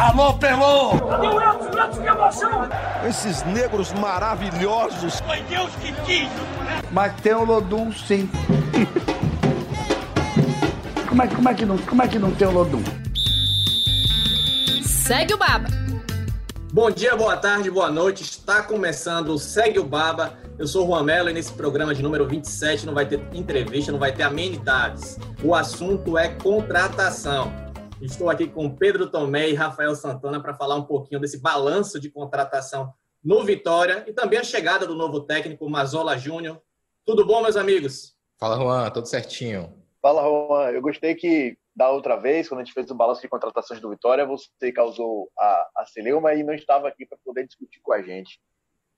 Alô, Pelô! Meu Edson, que emoção! Esses negros maravilhosos. Foi Deus que quis! Mas tem o Lodum, sim. como, é, como, é que não, como é que não tem o Lodum? Segue o Baba. Bom dia, boa tarde, boa noite. Está começando o Segue o Baba. Eu sou o Juan Mello e nesse programa de número 27 não vai ter entrevista, não vai ter amenidades. O assunto é contratação. Estou aqui com Pedro Tomé e Rafael Santana para falar um pouquinho desse balanço de contratação no Vitória e também a chegada do novo técnico Mazola Júnior. Tudo bom, meus amigos? Fala, Juan, tudo certinho. Fala, Juan. Eu gostei que da outra vez, quando a gente fez o balanço de contratações do Vitória, você causou a, a celeuma e não estava aqui para poder discutir com a gente.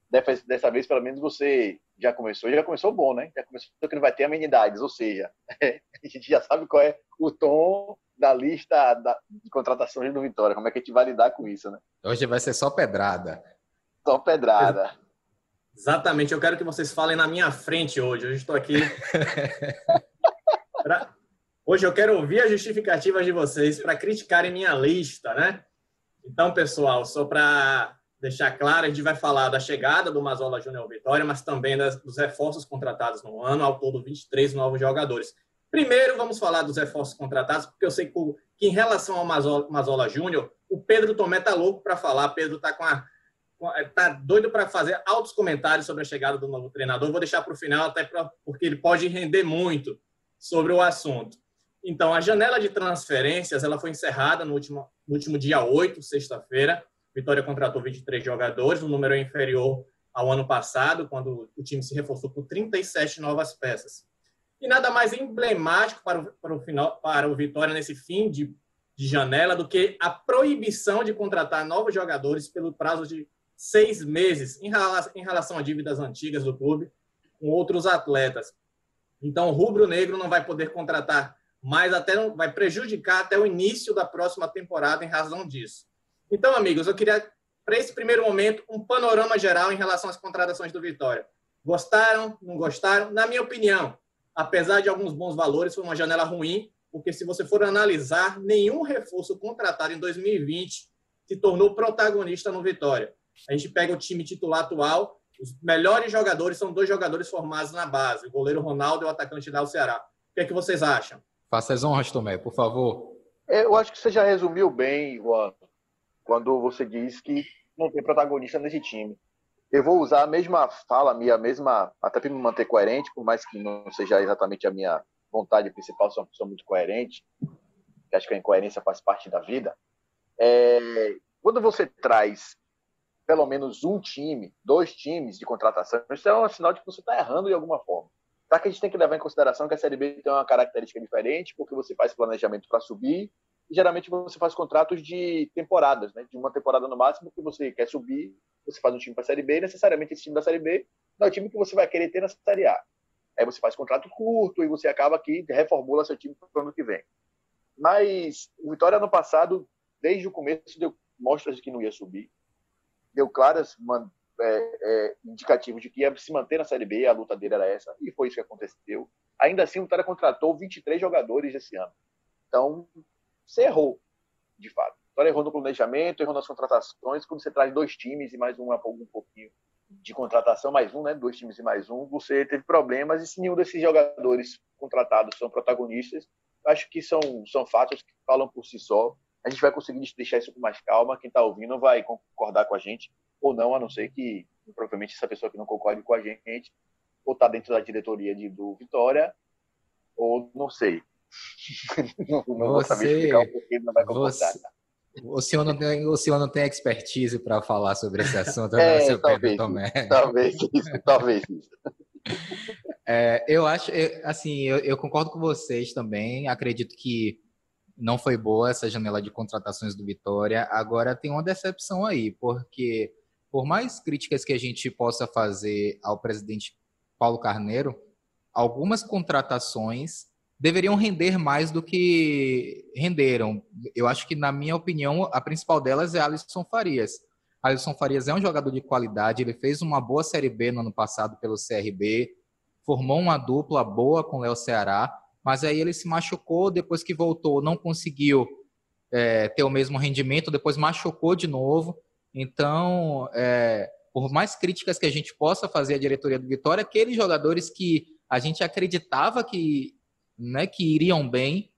Dessa, dessa vez, pelo menos, você já começou. Já começou bom, né? Já começou que não vai ter amenidades, ou seja, a gente já sabe qual é o tom da lista da, de contratações do Vitória. Como é que a gente vai lidar com isso, né? Hoje vai ser só pedrada. Só pedrada. Exatamente. Eu quero que vocês falem na minha frente hoje. Hoje estou aqui. pra... Hoje eu quero ouvir as justificativas de vocês para criticarem minha lista, né? Então, pessoal, só para deixar claro, a gente vai falar da chegada do Mazola Júnior ao Vitória, mas também das, dos reforços contratados no ano, ao todo 23 novos jogadores. Primeiro, vamos falar dos reforços contratados, porque eu sei que, que em relação ao Mazola, Mazola Júnior, o Pedro Tomé tá louco para falar, Pedro tá com a tá doido para fazer altos comentários sobre a chegada do novo treinador. Vou deixar para o final, até pra, porque ele pode render muito sobre o assunto. Então, a janela de transferências ela foi encerrada no último, no último dia 8, sexta-feira. Vitória contratou 23 jogadores, o número é inferior ao ano passado, quando o time se reforçou por 37 novas peças. E nada mais emblemático para o, para o, final, para o Vitória nesse fim de, de janela do que a proibição de contratar novos jogadores pelo prazo de seis meses em relação, em relação a dívidas antigas do clube com outros atletas. Então, o Rubro Negro não vai poder contratar mas até vai prejudicar até o início da próxima temporada em razão disso. Então, amigos, eu queria, para esse primeiro momento, um panorama geral em relação às contratações do Vitória. Gostaram? Não gostaram? Na minha opinião, apesar de alguns bons valores, foi uma janela ruim, porque se você for analisar, nenhum reforço contratado em 2020 se tornou protagonista no Vitória. A gente pega o time titular atual, os melhores jogadores são dois jogadores formados na base, o goleiro Ronaldo e o atacante do Ceará. O que, é que vocês acham? Faça as honras, Tomé, por favor. É, eu acho que você já resumiu bem, Juan, quando você diz que não tem protagonista nesse time. Eu vou usar a mesma fala a mesma, até para me manter coerente, por mais que não seja exatamente a minha vontade principal, sou uma pessoa muito coerente, que acho que a incoerência faz parte da vida. É, quando você traz pelo menos um time, dois times de contratação, isso é um sinal de que você está errando de alguma forma. Só que a gente tem que levar em consideração que a Série B tem uma característica diferente, porque você faz planejamento para subir, geralmente você faz contratos de temporadas, né? de uma temporada no máximo, que você quer subir, você faz um time para a Série B, e necessariamente esse time da Série B não é o time que você vai querer ter na Série A. Aí você faz contrato curto e você acaba aqui, reformula seu time para o ano que vem. Mas o Vitória, no passado, desde o começo, deu mostras de que não ia subir, deu claras é, é, indicativo de que ia se manter na Série B, a luta dele era essa, e foi isso que aconteceu. Ainda assim, o Vitória contratou 23 jogadores esse ano. Então, você errou, de fato. O Vitória errou no planejamento, errou nas contratações. Quando você traz dois times e mais um, um pouquinho de contratação, mais um, né? Dois times e mais um, você teve problemas. E se nenhum desses jogadores contratados são protagonistas, acho que são, são fatos que falam por si só. A gente vai conseguir deixar isso com mais calma. Quem está ouvindo vai concordar com a gente ou não, a não ser que provavelmente essa pessoa que não concorde com a gente ou está dentro da diretoria de, do Vitória ou não sei. Não, não você, vou saber explicar o porquê não vai concordar. Você, o senhor não tem, o senhor não tem expertise para falar sobre esse assunto, é, seu talvez, Tomé. Talvez isso, talvez isso. É, eu acho, eu, assim, eu, eu, concordo com vocês também. Acredito que não foi boa essa janela de contratações do Vitória. Agora tem uma decepção aí, porque por mais críticas que a gente possa fazer ao presidente Paulo Carneiro, algumas contratações deveriam render mais do que renderam. Eu acho que, na minha opinião, a principal delas é Alisson Farias. Alisson Farias é um jogador de qualidade, ele fez uma boa Série B no ano passado pelo CRB, formou uma dupla boa com o Léo Ceará, mas aí ele se machucou, depois que voltou não conseguiu é, ter o mesmo rendimento, depois machucou de novo. Então, é, por mais críticas que a gente possa fazer à diretoria do Vitória, aqueles jogadores que a gente acreditava que, né, que iriam bem,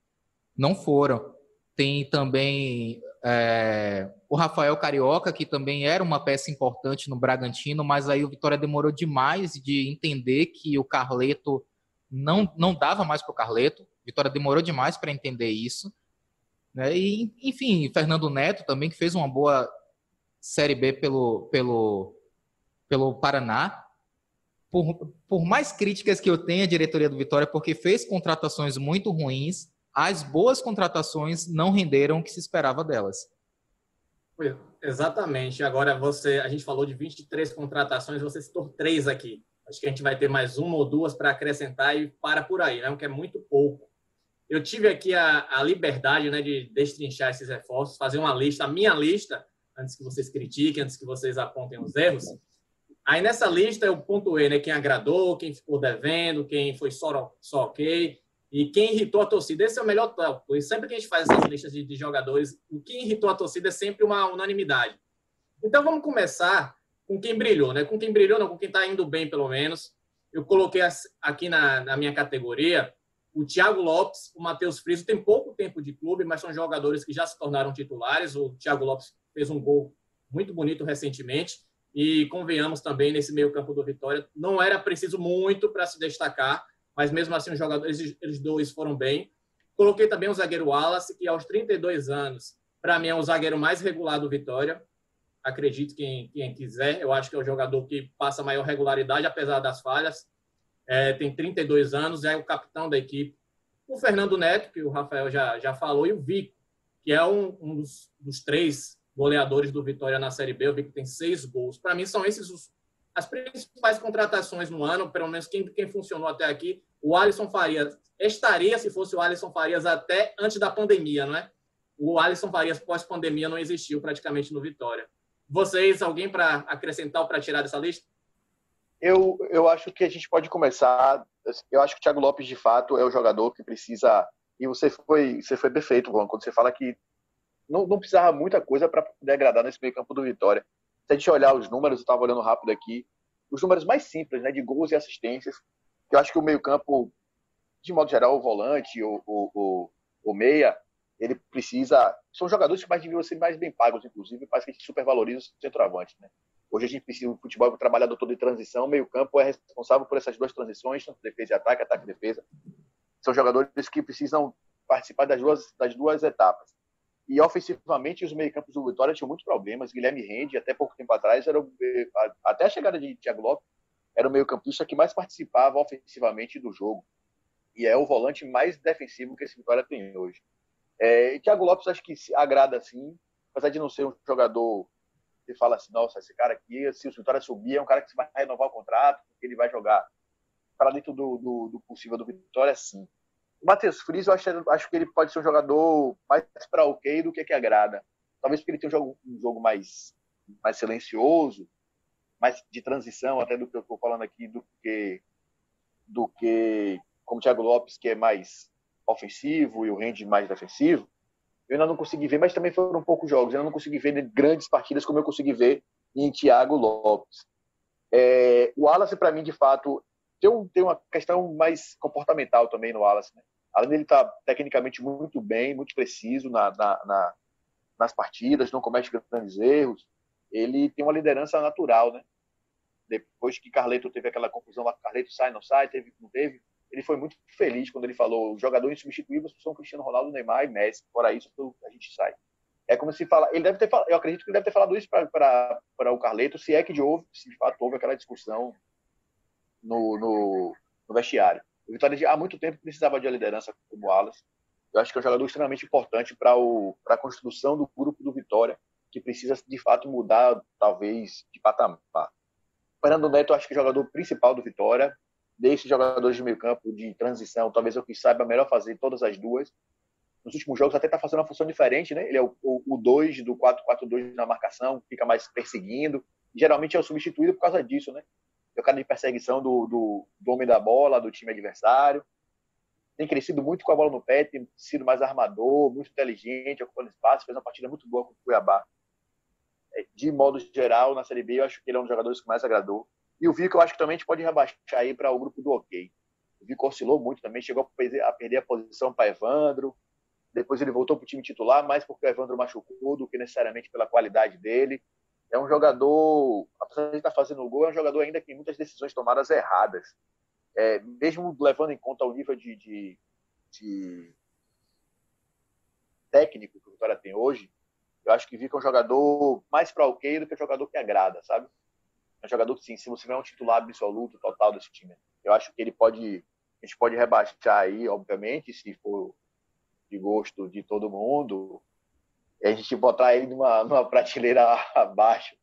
não foram. Tem também é, o Rafael Carioca, que também era uma peça importante no Bragantino, mas aí o Vitória demorou demais de entender que o Carleto não, não dava mais para o Carleto. Vitória demorou demais para entender isso. Né? E, enfim, Fernando Neto também, que fez uma boa Série B pelo, pelo, pelo Paraná. Por, por mais críticas que eu tenha à diretoria do Vitória, porque fez contratações muito ruins, as boas contratações não renderam o que se esperava delas. Exatamente. Agora você, a gente falou de 23 contratações, você citou três aqui. Acho que a gente vai ter mais uma ou duas para acrescentar e para por aí, né? Que é muito pouco. Eu tive aqui a, a liberdade né, de destrinchar esses reforços, fazer uma lista, a minha lista, antes que vocês critiquem, antes que vocês apontem os erros. Aí nessa lista eu pontuei né, quem agradou, quem ficou devendo, quem foi só, só ok e quem irritou a torcida. Esse é o melhor tópico. E sempre que a gente faz essas listas de, de jogadores, o que irritou a torcida é sempre uma unanimidade. Então vamos começar com quem brilhou, né? Com quem brilhou, não, com quem está indo bem, pelo menos. Eu coloquei aqui na, na minha categoria o Thiago Lopes, o Matheus Friso tem pouco tempo de clube, mas são jogadores que já se tornaram titulares. O Thiago Lopes fez um gol muito bonito recentemente. E convenhamos também nesse meio campo do Vitória, não era preciso muito para se destacar, mas mesmo assim os jogadores, eles dois foram bem. Coloquei também o zagueiro Wallace, que aos 32 anos, para mim é o zagueiro mais regular do Vitória. Acredito quem, quem quiser, eu acho que é o jogador que passa maior regularidade, apesar das falhas é, tem 32 anos, é o capitão da equipe. O Fernando Neto, que o Rafael já, já falou, e o Vico, que é um, um dos, dos, três goleadores do Vitória na Série B. O Vico tem seis gols. Para mim, são esses os, as principais contratações no ano, pelo menos quem, quem funcionou até aqui. O Alisson Farias estaria, se fosse o Alisson Farias, até antes da pandemia, não é? O Alisson Farias pós-pandemia não existiu praticamente no Vitória. Vocês, alguém para acrescentar ou para tirar dessa lista? eu, eu acho que a gente pode começar. Eu acho que o Thiago Lopes, de fato, é o jogador que precisa. E você foi, você foi perfeito, Juan, quando você fala que não, não precisava muita coisa para poder agradar nesse meio campo do Vitória. Se a gente olhar os números, eu estava olhando rápido aqui, os números mais simples, né, de gols e assistências, eu acho que o meio campo, de modo geral, o volante, o, o, o, o meia, ele precisa. São jogadores que mais deviam ser mais bem pagos, inclusive, parece que a gente supervaloriza o centroavante. Né? Hoje a gente precisa, o futebol é trabalhado todo em transição, meio campo é responsável por essas duas transições, tanto defesa e ataque, ataque e defesa. São jogadores que precisam participar das duas, das duas etapas. E ofensivamente, os meio-campos do Vitória tinham muitos problemas. Guilherme Rende, até pouco tempo atrás, era o, até a chegada de Thiago Lopes, era o meio-campista que mais participava ofensivamente do jogo. E é o volante mais defensivo que esse Vitória tem hoje. É, Thiago Lopes acho que agrada assim, apesar de não ser um jogador você fala assim, nossa, esse cara aqui, se o Vitória subir, é um cara que vai renovar o contrato, ele vai jogar para dentro do, do, do, possível do Vitória, sim. O Matheus Friis, eu acho, acho que ele pode ser um jogador mais para ok do que que agrada. Talvez porque ele tenha um jogo, um jogo mais, mais silencioso, mais de transição, até do que eu estou falando aqui, do que, do que como o Thiago Lopes, que é mais ofensivo e o Rende mais defensivo eu ainda não consegui ver, mas também foram poucos jogos. Eu ainda não consegui ver grandes partidas como eu consegui ver em Thiago Lopes. É, o Wallace, para mim, de fato, tem, um, tem, uma questão mais comportamental também no Wallace. Né? Além dele estar tá tecnicamente muito bem, muito preciso na, na, na, nas partidas, não comete grandes erros, ele tem uma liderança natural. Né? Depois que Carleto teve aquela confusão lá, Carleto sai, não sai, teve, não teve, ele foi muito feliz quando ele falou: os jogadores insubstituíveis são Cristiano Ronaldo, Neymar e Messi. Fora isso, a gente sai. É como se fala. Ele deve ter eu acredito que ele deve ter falado isso para o Carleto, se é que de houve, se de fato houve aquela discussão no, no, no vestiário. O Vitória há muito tempo precisava de uma liderança como o Alas. Eu acho que é um jogador extremamente importante para a construção do grupo do Vitória, que precisa de fato mudar, talvez, de patamar. Fernando Neto, acho que é o jogador principal do Vitória desses jogadores de meio campo de transição, talvez eu que saiba melhor fazer todas as duas. Nos últimos jogos até está fazendo uma função diferente, né? Ele é o 2 do 4-4-2 na marcação, fica mais perseguindo. Geralmente é o substituído por causa disso, né? O cara de perseguição do, do, do homem da bola, do time adversário. tem crescido muito com a bola no pé, tem sido mais armador, muito inteligente, ocupando espaço, fez uma partida muito boa com o Cuiabá. É, de modo geral, na Série B, eu acho que ele é um dos jogadores que mais agradou. E o Vico, eu acho que também a gente pode rebaixar aí para o grupo do OK. O Vico oscilou muito também, chegou a perder a posição para Evandro. Depois ele voltou para o time titular, mais porque o Evandro machucou do que necessariamente pela qualidade dele. É um jogador, apesar de estar fazendo o gol, é um jogador ainda que tem muitas decisões tomadas erradas. É, mesmo levando em conta o nível de, de, de técnico que o Vitória tem hoje, eu acho que Vico é um jogador mais para ok do que um jogador que agrada, sabe? É um jogador que, sim, se você não é um titular absoluto, total desse time, eu acho que ele pode, a gente pode rebaixar aí, obviamente, se for de gosto de todo mundo, e a gente botar ele numa, numa prateleira abaixo.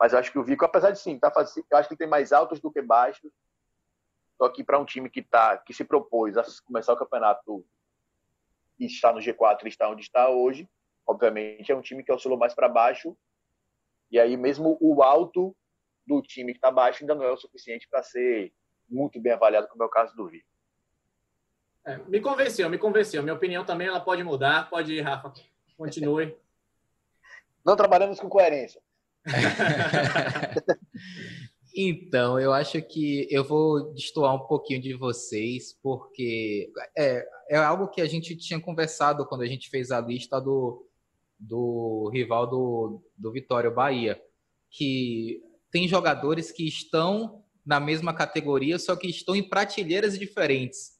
Mas eu acho que o Vico, apesar de sim, tá fazendo, eu acho que tem mais altos do que baixos. Só que para um time que tá, que se propôs a começar o campeonato e está no G4 e está onde está hoje, obviamente é um time que oscilou mais para baixo. E aí mesmo o alto do time que está baixo ainda não é o suficiente para ser muito bem avaliado, como é o caso do Vico. É, me convenceu, me convenceu. Minha opinião também ela pode mudar. Pode ir, Rafa. Continue. Não trabalhamos com coerência. então, eu acho que eu vou destoar um pouquinho de vocês, porque é, é algo que a gente tinha conversado quando a gente fez a lista do, do rival do, do Vitória Bahia, que tem jogadores que estão na mesma categoria, só que estão em prateleiras diferentes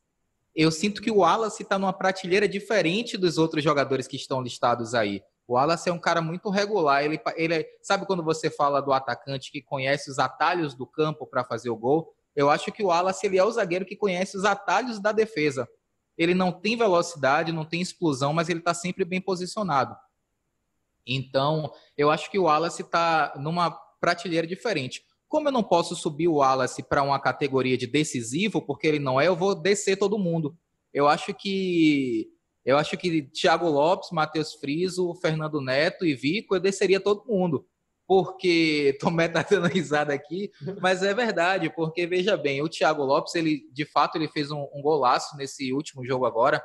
eu sinto que o Wallace está numa prateleira diferente dos outros jogadores que estão listados aí. O Wallace é um cara muito regular. Ele, ele é, sabe quando você fala do atacante que conhece os atalhos do campo para fazer o gol? Eu acho que o Wallace ele é o zagueiro que conhece os atalhos da defesa. Ele não tem velocidade, não tem explosão, mas ele está sempre bem posicionado. Então, eu acho que o Wallace está numa prateleira diferente. Como eu não posso subir o Wallace para uma categoria de decisivo, porque ele não é, eu vou descer todo mundo. Eu acho que eu acho que Thiago Lopes, Matheus Friso, Fernando Neto e Vico, eu desceria todo mundo. Porque Tomé tá dando risada aqui, mas é verdade, porque veja bem, o Thiago Lopes, ele de fato ele fez um, um golaço nesse último jogo agora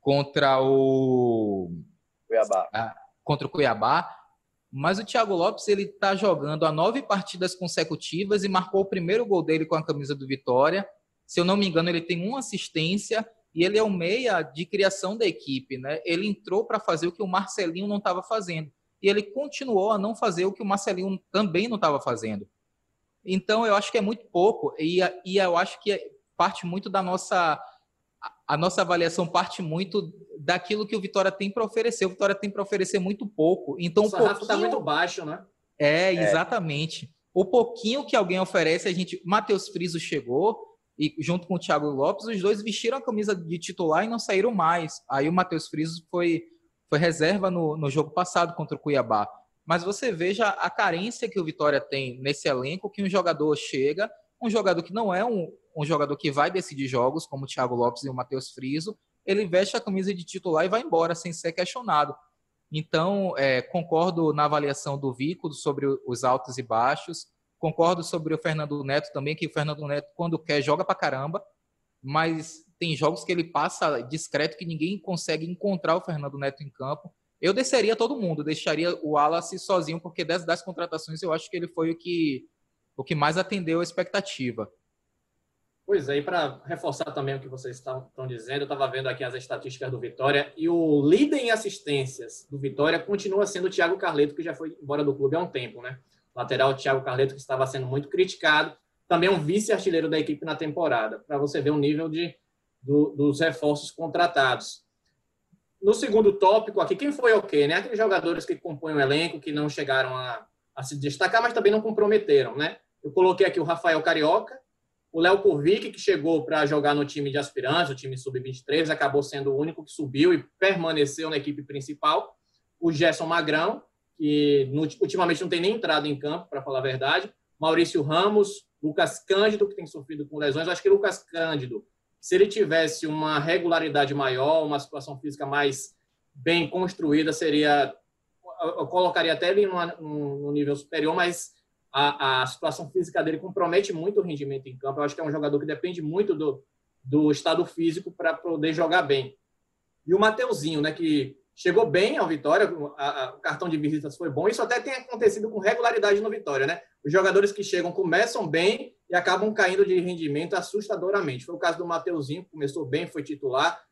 contra o Cuiabá. Ah, contra o Cuiabá, mas o Thiago Lopes ele está jogando há nove partidas consecutivas e marcou o primeiro gol dele com a camisa do Vitória. Se eu não me engano, ele tem uma assistência e ele é o meia de criação da equipe, né? Ele entrou para fazer o que o Marcelinho não estava fazendo e ele continuou a não fazer o que o Marcelinho também não estava fazendo. Então eu acho que é muito pouco e, e eu acho que parte muito da nossa a nossa avaliação parte muito daquilo que o Vitória tem para oferecer. O Vitória tem para oferecer muito pouco. Então, o sarrafo está muito baixo, né? É, exatamente. É. O pouquinho que alguém oferece, a gente. Matheus Friso chegou e junto com o Thiago Lopes, os dois vestiram a camisa de titular e não saíram mais. Aí o Matheus Friso foi, foi reserva no, no jogo passado contra o Cuiabá. Mas você veja a carência que o Vitória tem nesse elenco, que um jogador chega, um jogador que não é um, um jogador que vai decidir jogos, como o Thiago Lopes e o Matheus Friso, ele veste a camisa de titular e vai embora sem ser questionado. Então, é, concordo na avaliação do Vico sobre os altos e baixos, concordo sobre o Fernando Neto também, que o Fernando Neto, quando quer, joga pra caramba, mas tem jogos que ele passa discreto que ninguém consegue encontrar o Fernando Neto em campo. Eu desceria todo mundo, deixaria o Wallace sozinho, porque das, das contratações eu acho que ele foi o que, o que mais atendeu a expectativa. Pois é, e para reforçar também o que vocês estão dizendo, eu estava vendo aqui as estatísticas do Vitória e o líder em assistências do Vitória continua sendo o Thiago Carleto, que já foi embora do clube há um tempo, né? Lateral Thiago Carleto, que estava sendo muito criticado, também um vice-artilheiro da equipe na temporada, para você ver o nível de, do, dos reforços contratados. No segundo tópico aqui, quem foi o quê? Né? Aqueles jogadores que compõem o elenco, que não chegaram a, a se destacar, mas também não comprometeram, né? Eu coloquei aqui o Rafael Carioca, o Léo Kurvik, que chegou para jogar no time de aspirantes, o time sub-23, acabou sendo o único que subiu e permaneceu na equipe principal. O Gerson Magrão, que ultimamente não tem nem entrado em campo, para falar a verdade. Maurício Ramos, Lucas Cândido, que tem sofrido com lesões. Eu acho que Lucas Cândido, se ele tivesse uma regularidade maior, uma situação física mais bem construída, seria. Eu colocaria até ele num nível superior, mas a, a situação física dele compromete muito o rendimento em campo. Eu acho que é um jogador que depende muito do, do estado físico para poder jogar bem. E o Mateuzinho, né, que chegou bem ao Vitória, a, a, o cartão de visitas foi bom. Isso até tem acontecido com regularidade no Vitória, né? Os jogadores que chegam começam bem e acabam caindo de rendimento assustadoramente. Foi o caso do Mateuzinho, que começou bem, foi titular,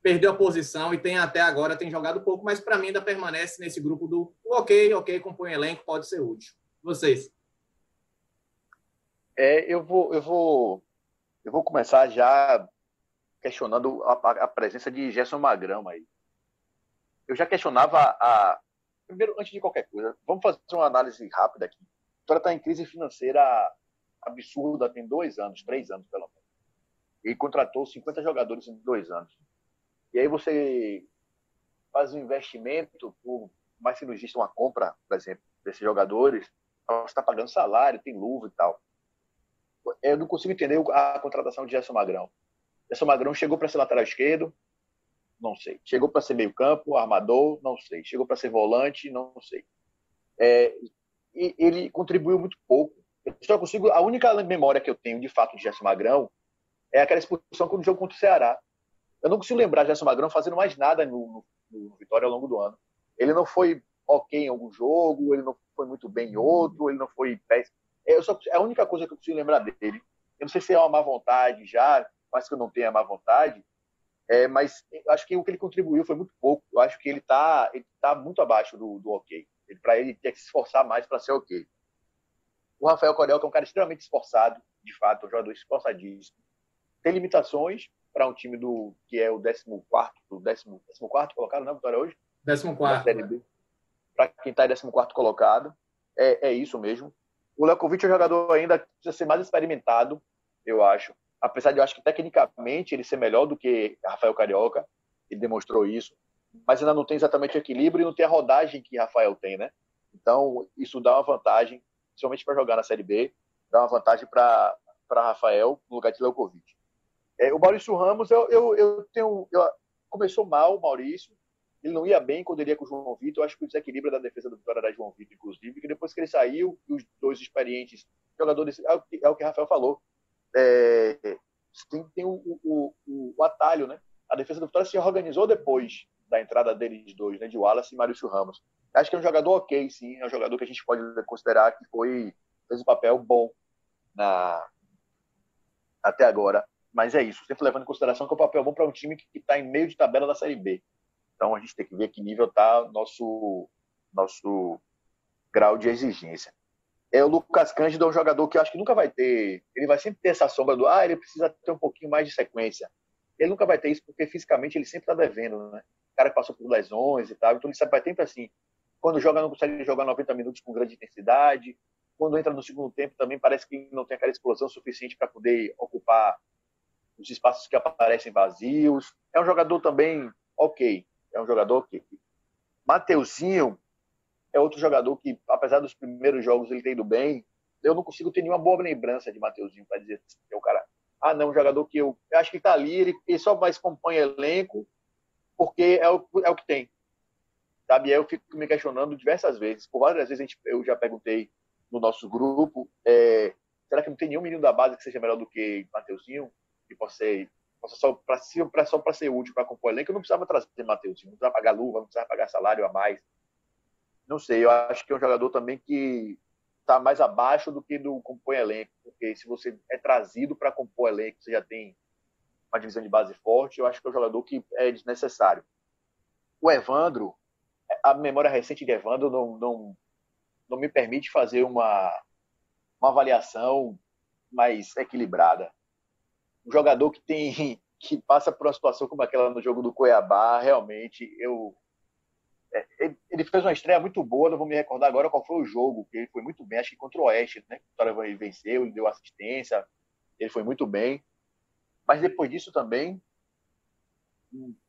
perdeu a posição e tem até agora tem jogado pouco, mas para mim ainda permanece nesse grupo do ok, ok, compõe elenco, pode ser útil. Vocês? É, eu vou, eu vou, eu vou começar já questionando a, a presença de Gerson Magrão aí. Eu já questionava a, primeiro antes de qualquer coisa, vamos fazer uma análise rápida aqui. A Vitória está em crise financeira absurda tem dois anos, três anos pelo menos. E contratou 50 jogadores em dois anos. E aí você faz um investimento, por mais exista uma compra, por exemplo, desses jogadores, você está pagando salário, tem luva e tal eu não consigo entender a contratação de Gerson Magrão. Gerson Magrão chegou para ser lateral esquerdo, não sei. Chegou para ser meio campo, armador, não sei. Chegou para ser volante, não sei. É, e ele contribuiu muito pouco. Eu só consigo. A única memória que eu tenho de fato de Gerson Magrão é aquela expulsão no jogo contra o Ceará. Eu não consigo lembrar de Gerson Magrão fazendo mais nada no, no, no Vitória ao longo do ano. Ele não foi ok em algum jogo, ele não foi muito bem em outro, ele não foi péssimo. Eu só, é a única coisa que eu consigo lembrar dele. Eu não sei se é uma má vontade já, mas que eu não tenha má vontade, é, mas acho que o que ele contribuiu foi muito pouco. Eu acho que ele está ele tá muito abaixo do, do ok. Para ele ter que se esforçar mais para ser ok. O Rafael Corel, que é um cara extremamente esforçado, de fato, um jogador esforçadíssimo. Tem limitações para um time do que é o 14 º 14 colocado, né, Vitória, hoje? 14 Para quem está em 14 colocado, é, é isso mesmo. O Lekovic é um jogador ainda que precisa ser mais experimentado, eu acho. Apesar de eu acho que tecnicamente ele ser melhor do que Rafael Carioca, ele demonstrou isso, mas ainda não tem exatamente o equilíbrio e não tem a rodagem que Rafael tem, né? Então, isso dá uma vantagem, principalmente para jogar na Série B, dá uma vantagem para Rafael no lugar de Lekovic. É, o Maurício Ramos, eu, eu, eu tenho. Eu, começou mal o Maurício, ele não ia bem quando ele ia com o João Vitor. Acho que o desequilíbrio da defesa do Vitória era João Vitor, inclusive, que depois que ele saiu, os dois experientes jogadores, é o que, é o Rafael falou, é, tem, tem o, o, o, o, atalho, né? A defesa do Vitória se organizou depois da entrada deles dois, né? De Wallace e Maurício Ramos. Acho que é um jogador ok, sim. É um jogador que a gente pode considerar que foi fez um papel bom na até agora. Mas é isso, sempre levando em consideração que é um papel bom para um time que está em meio de tabela da Série B. Então a gente tem que ver que nível está nosso nosso grau de exigência. É o Lucas Cândido é um jogador que eu acho que nunca vai ter, ele vai sempre ter essa sombra do ah, ele precisa ter um pouquinho mais de sequência. Ele nunca vai ter isso porque fisicamente ele sempre está devendo, né? O cara que passou por lesões e tal, então ele vai sempre assim, quando joga não consegue jogar 90 minutos com grande intensidade, quando entra no segundo tempo também parece que não tem aquela explosão suficiente para poder ocupar os espaços que aparecem vazios. É um jogador também ok, é um jogador que. Mateuzinho é outro jogador que, apesar dos primeiros jogos ele ter ido bem, eu não consigo ter nenhuma boa lembrança de Mateuzinho para dizer assim, que é o cara. Ah, não, um jogador que eu, eu acho que está ali, ele, ele, só mais compõe elenco porque é o, é o que tem. Sabe? eu fico me questionando diversas vezes. Por várias vezes gente, eu já perguntei no nosso grupo: é, será que não tem nenhum menino da base que seja melhor do que Mateuzinho? Que possa ser só para só para ser útil para compor elenco, eu não precisava trazer Matheus, não precisava pagar luva, não precisava pagar salário a mais. Não sei, eu acho que é um jogador também que está mais abaixo do que do compor elenco, porque se você é trazido para compor elenco, você já tem uma divisão de base forte, eu acho que é um jogador que é desnecessário. O Evandro, a memória recente de Evandro não, não, não me permite fazer uma, uma avaliação mais equilibrada um jogador que tem que passa por uma situação como aquela no jogo do Cuiabá, realmente eu é, ele fez uma estreia muito boa, não vou me recordar agora qual foi o jogo, que ele foi muito bem, acho que contra o Oeste, né? O Vitória venceu, ele deu assistência, ele foi muito bem. Mas depois disso também,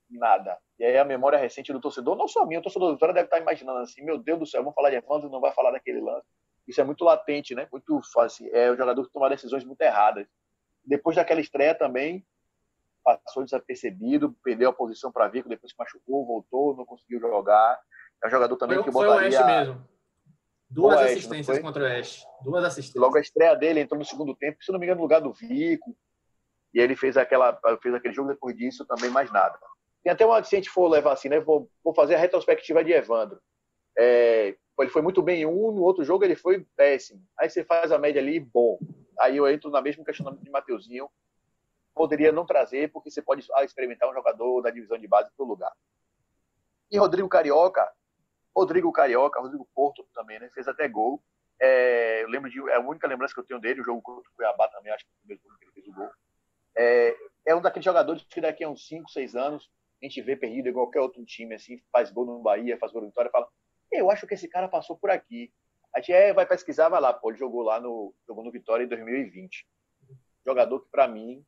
nada. E aí a memória recente do torcedor, não só minha, o torcedor do Vitória deve estar imaginando assim, meu Deus do céu, vamos falar de Evandro, não vai falar daquele lance. Isso é muito latente, né? Muito fácil. É o jogador que toma decisões muito erradas depois daquela estreia também, passou desapercebido, perdeu a posição para Vico, depois se machucou, voltou, não conseguiu jogar. É um jogador também foi, que botaria... Foi o Oeste mesmo. Duas Oeste, assistências contra o Oeste. Duas assistências. Logo a estreia dele entrou no segundo tempo, se não me engano, no lugar do Vico. E ele fez, aquela, fez aquele jogo depois disso, também mais nada. Tem até uma, se a gente for levar assim, né? Vou, vou fazer a retrospectiva de Evandro. É, ele foi muito bem em um, no outro jogo ele foi péssimo. Aí você faz a média ali, bom. Aí eu entro na mesma questionamento de Mateuzinho. Poderia não trazer, porque você pode experimentar um jogador da divisão de base para o lugar. E Rodrigo Carioca, Rodrigo Carioca, Rodrigo Porto também, né? Fez até gol. É, eu lembro de. É a única lembrança que eu tenho dele, o jogo contra o Cuiabá também, acho que foi o primeiro que ele fez o gol. É, é um daqueles jogadores que daqui a uns 5, 6 anos a gente vê perdido igual qualquer outro time, assim, faz gol no Bahia, faz gol no Vitória, fala, eu acho que esse cara passou por aqui. A gente é, vai pesquisar, vai lá, pô, ele jogou lá no, jogou no Vitória em 2020. Jogador que para mim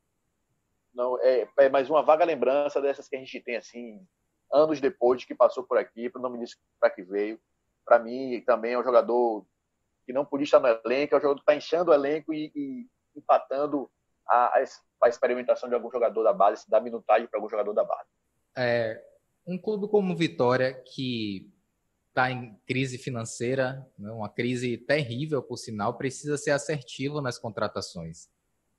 não é, é mais uma vaga lembrança dessas que a gente tem assim, anos depois de que passou por aqui, para não me dizer para que veio. Para mim também é um jogador que não podia estar no elenco, é um jogador que está enchendo o elenco e, e empatando a, a, experimentação de algum jogador da base, se dá minutagem para algum jogador da base. É, um clube como Vitória, que está em crise financeira, né, uma crise terrível, por sinal, precisa ser assertivo nas contratações.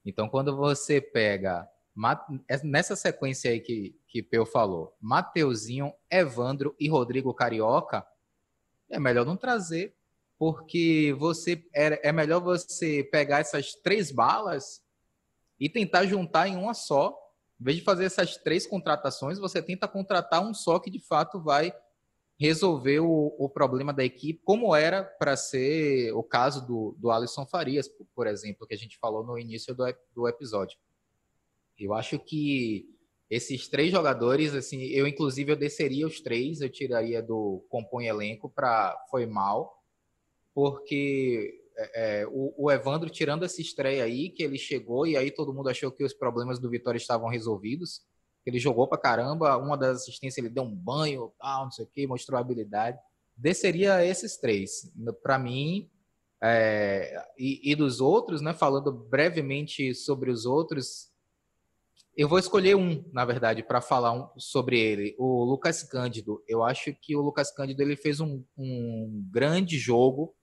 Então, quando você pega é, nessa sequência aí que, que Peu falou, Mateuzinho, Evandro e Rodrigo Carioca, é melhor não trazer, porque você é, é melhor você pegar essas três balas e tentar juntar em uma só. Em vez de fazer essas três contratações, você tenta contratar um só que de fato vai resolver o, o problema da equipe, como era para ser o caso do, do Alisson Farias, por exemplo, que a gente falou no início do, do episódio. Eu acho que esses três jogadores, assim, eu inclusive eu desceria os três, eu tiraria do compõe elenco para foi mal, porque é, é, o, o, Evandro tirando essa estreia aí, que ele chegou e aí todo mundo achou que os problemas do Vitória estavam resolvidos. Ele jogou pra caramba, uma das assistências ele deu um banho, tal, não sei o que, mostrou habilidade. Desceria esses três. Para mim, é, e, e, dos outros, né, falando brevemente sobre os outros, eu vou escolher um, na verdade, para falar um, sobre ele. O Lucas Cândido. Eu acho que o Lucas Cândido ele fez um, um grande jogo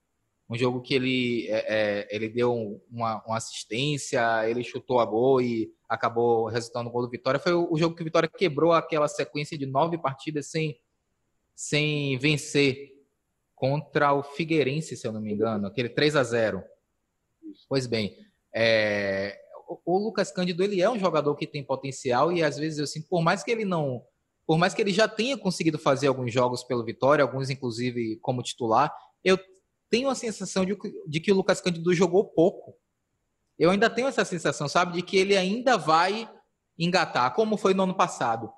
um jogo que ele, é, é, ele deu uma, uma, assistência, ele chutou a gol e acabou resultando no gol do Vitória. Foi o, o, jogo que o Vitória quebrou aquela sequência de nove partidas sem, sem vencer contra o Figueirense, se eu não me engano, aquele 3 a 0 Pois bem, é, o, o Lucas Cândido ele é um jogador que tem potencial e às vezes eu sinto, por mais que ele não por mais que ele já tenha conseguido fazer alguns jogos pelo Vitória, alguns inclusive como titular, eu tenho a sensação de, de que o Lucas Cândido jogou pouco. Eu ainda tenho essa sensação, sabe, de que ele ainda vai engatar, como foi no ano passado.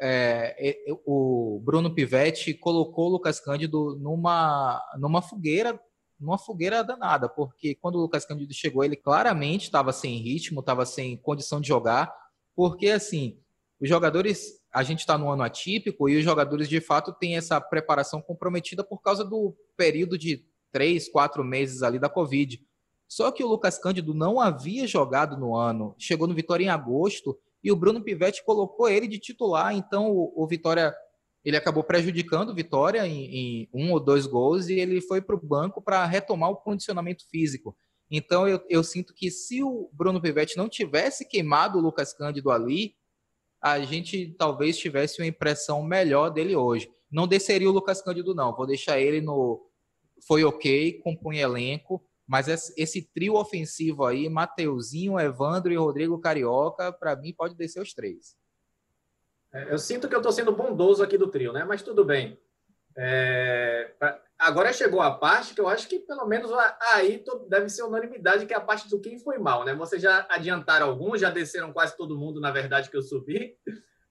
É, o Bruno Pivetti colocou o Lucas Cândido numa, numa fogueira, numa fogueira danada, porque quando o Lucas Cândido chegou, ele claramente estava sem ritmo, estava sem condição de jogar, porque assim, os jogadores, a gente está no ano atípico e os jogadores de fato têm essa preparação comprometida por causa do período de três, quatro meses ali da Covid. Só que o Lucas Cândido não havia jogado no ano, chegou no Vitória em agosto e o Bruno Pivetti colocou ele de titular, então o, o Vitória ele acabou prejudicando o Vitória em, em, um ou dois gols e ele foi para o banco para retomar o condicionamento físico. Então eu, eu, sinto que se o Bruno Pivetti não tivesse queimado o Lucas Cândido ali, a gente talvez tivesse uma impressão melhor dele hoje. Não desceria o Lucas Cândido, não. Vou deixar ele no, foi ok, compunha elenco, mas esse, trio ofensivo aí, Mateuzinho, Evandro e Rodrigo Carioca, para mim pode descer os três. É, eu sinto que eu estou sendo bondoso aqui do trio, né? Mas tudo bem. É... Agora chegou a parte que eu acho que pelo menos aí deve ser unanimidade que é a parte do quem foi mal, né? Vocês já adiantaram alguns, já desceram quase todo mundo, na verdade, que eu subi,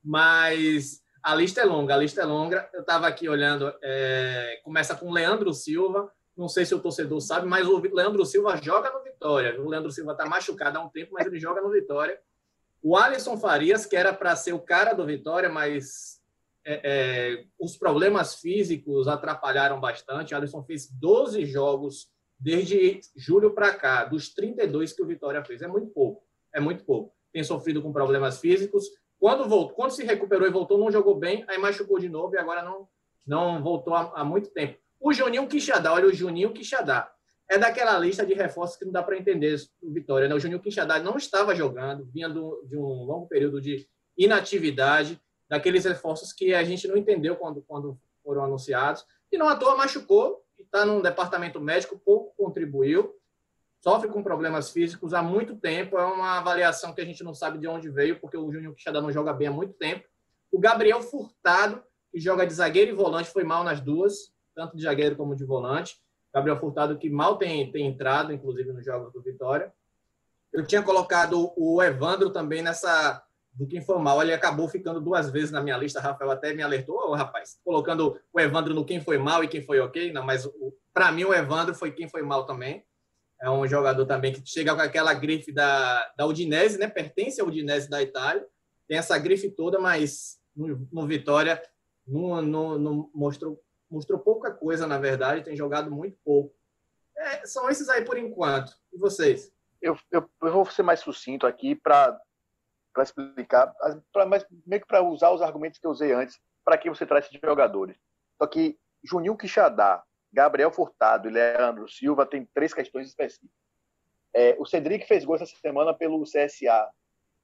mas a lista é longa, a lista é longa. Eu estava aqui olhando, é, começa com Leandro Silva. Não sei se o torcedor sabe, mas o Leandro Silva joga no Vitória. O Leandro Silva está machucado há um tempo, mas ele joga no Vitória. O Alisson Farias, que era para ser o cara do Vitória, mas é, é, os problemas físicos atrapalharam bastante. O Alisson fez 12 jogos desde julho para cá, dos 32 que o Vitória fez. É muito pouco, é muito pouco. Tem sofrido com problemas físicos. Quando voltou, quando se recuperou e voltou, não jogou bem, aí machucou de novo e agora não, não voltou há, há muito tempo. O Juninho Quixadá, olha o Juninho Quixadá. é daquela lista de reforços que não dá para entender o Vitória. Né? O Juninho Quixadá não estava jogando, vinha do, de um longo período de inatividade, daqueles reforços que a gente não entendeu quando, quando foram anunciados. E não à toa machucou, está no departamento médico, pouco contribuiu, sofre com problemas físicos há muito tempo. É uma avaliação que a gente não sabe de onde veio, porque o Júnior Quixadá não joga bem há muito tempo. O Gabriel Furtado, que joga de zagueiro e volante, foi mal nas duas, tanto de zagueiro como de volante. Gabriel Furtado, que mal tem, tem entrado, inclusive, nos jogos do Vitória. Eu tinha colocado o Evandro também nessa do que mal. Ele acabou ficando duas vezes na minha lista. Rafael até me alertou, oh, rapaz, colocando o Evandro no quem foi mal e quem foi ok. Não, mas para mim o Evandro foi quem foi mal também. É um jogador também que chega com aquela grife da, da Udinese, né? Pertence ao Udinese da Itália. Tem essa grife toda, mas no, no Vitória não, mostrou, mostrou pouca coisa, na verdade. Tem jogado muito pouco. É, são esses aí por enquanto. E vocês? Eu, eu, eu vou ser mais sucinto aqui para para explicar, pra, mas meio que para usar os argumentos que eu usei antes, para que você traz esses jogadores. Só que Juninho Quixadá, Gabriel Furtado e Leandro Silva têm três questões específicas. É, o Cedric fez gol essa semana pelo CSA.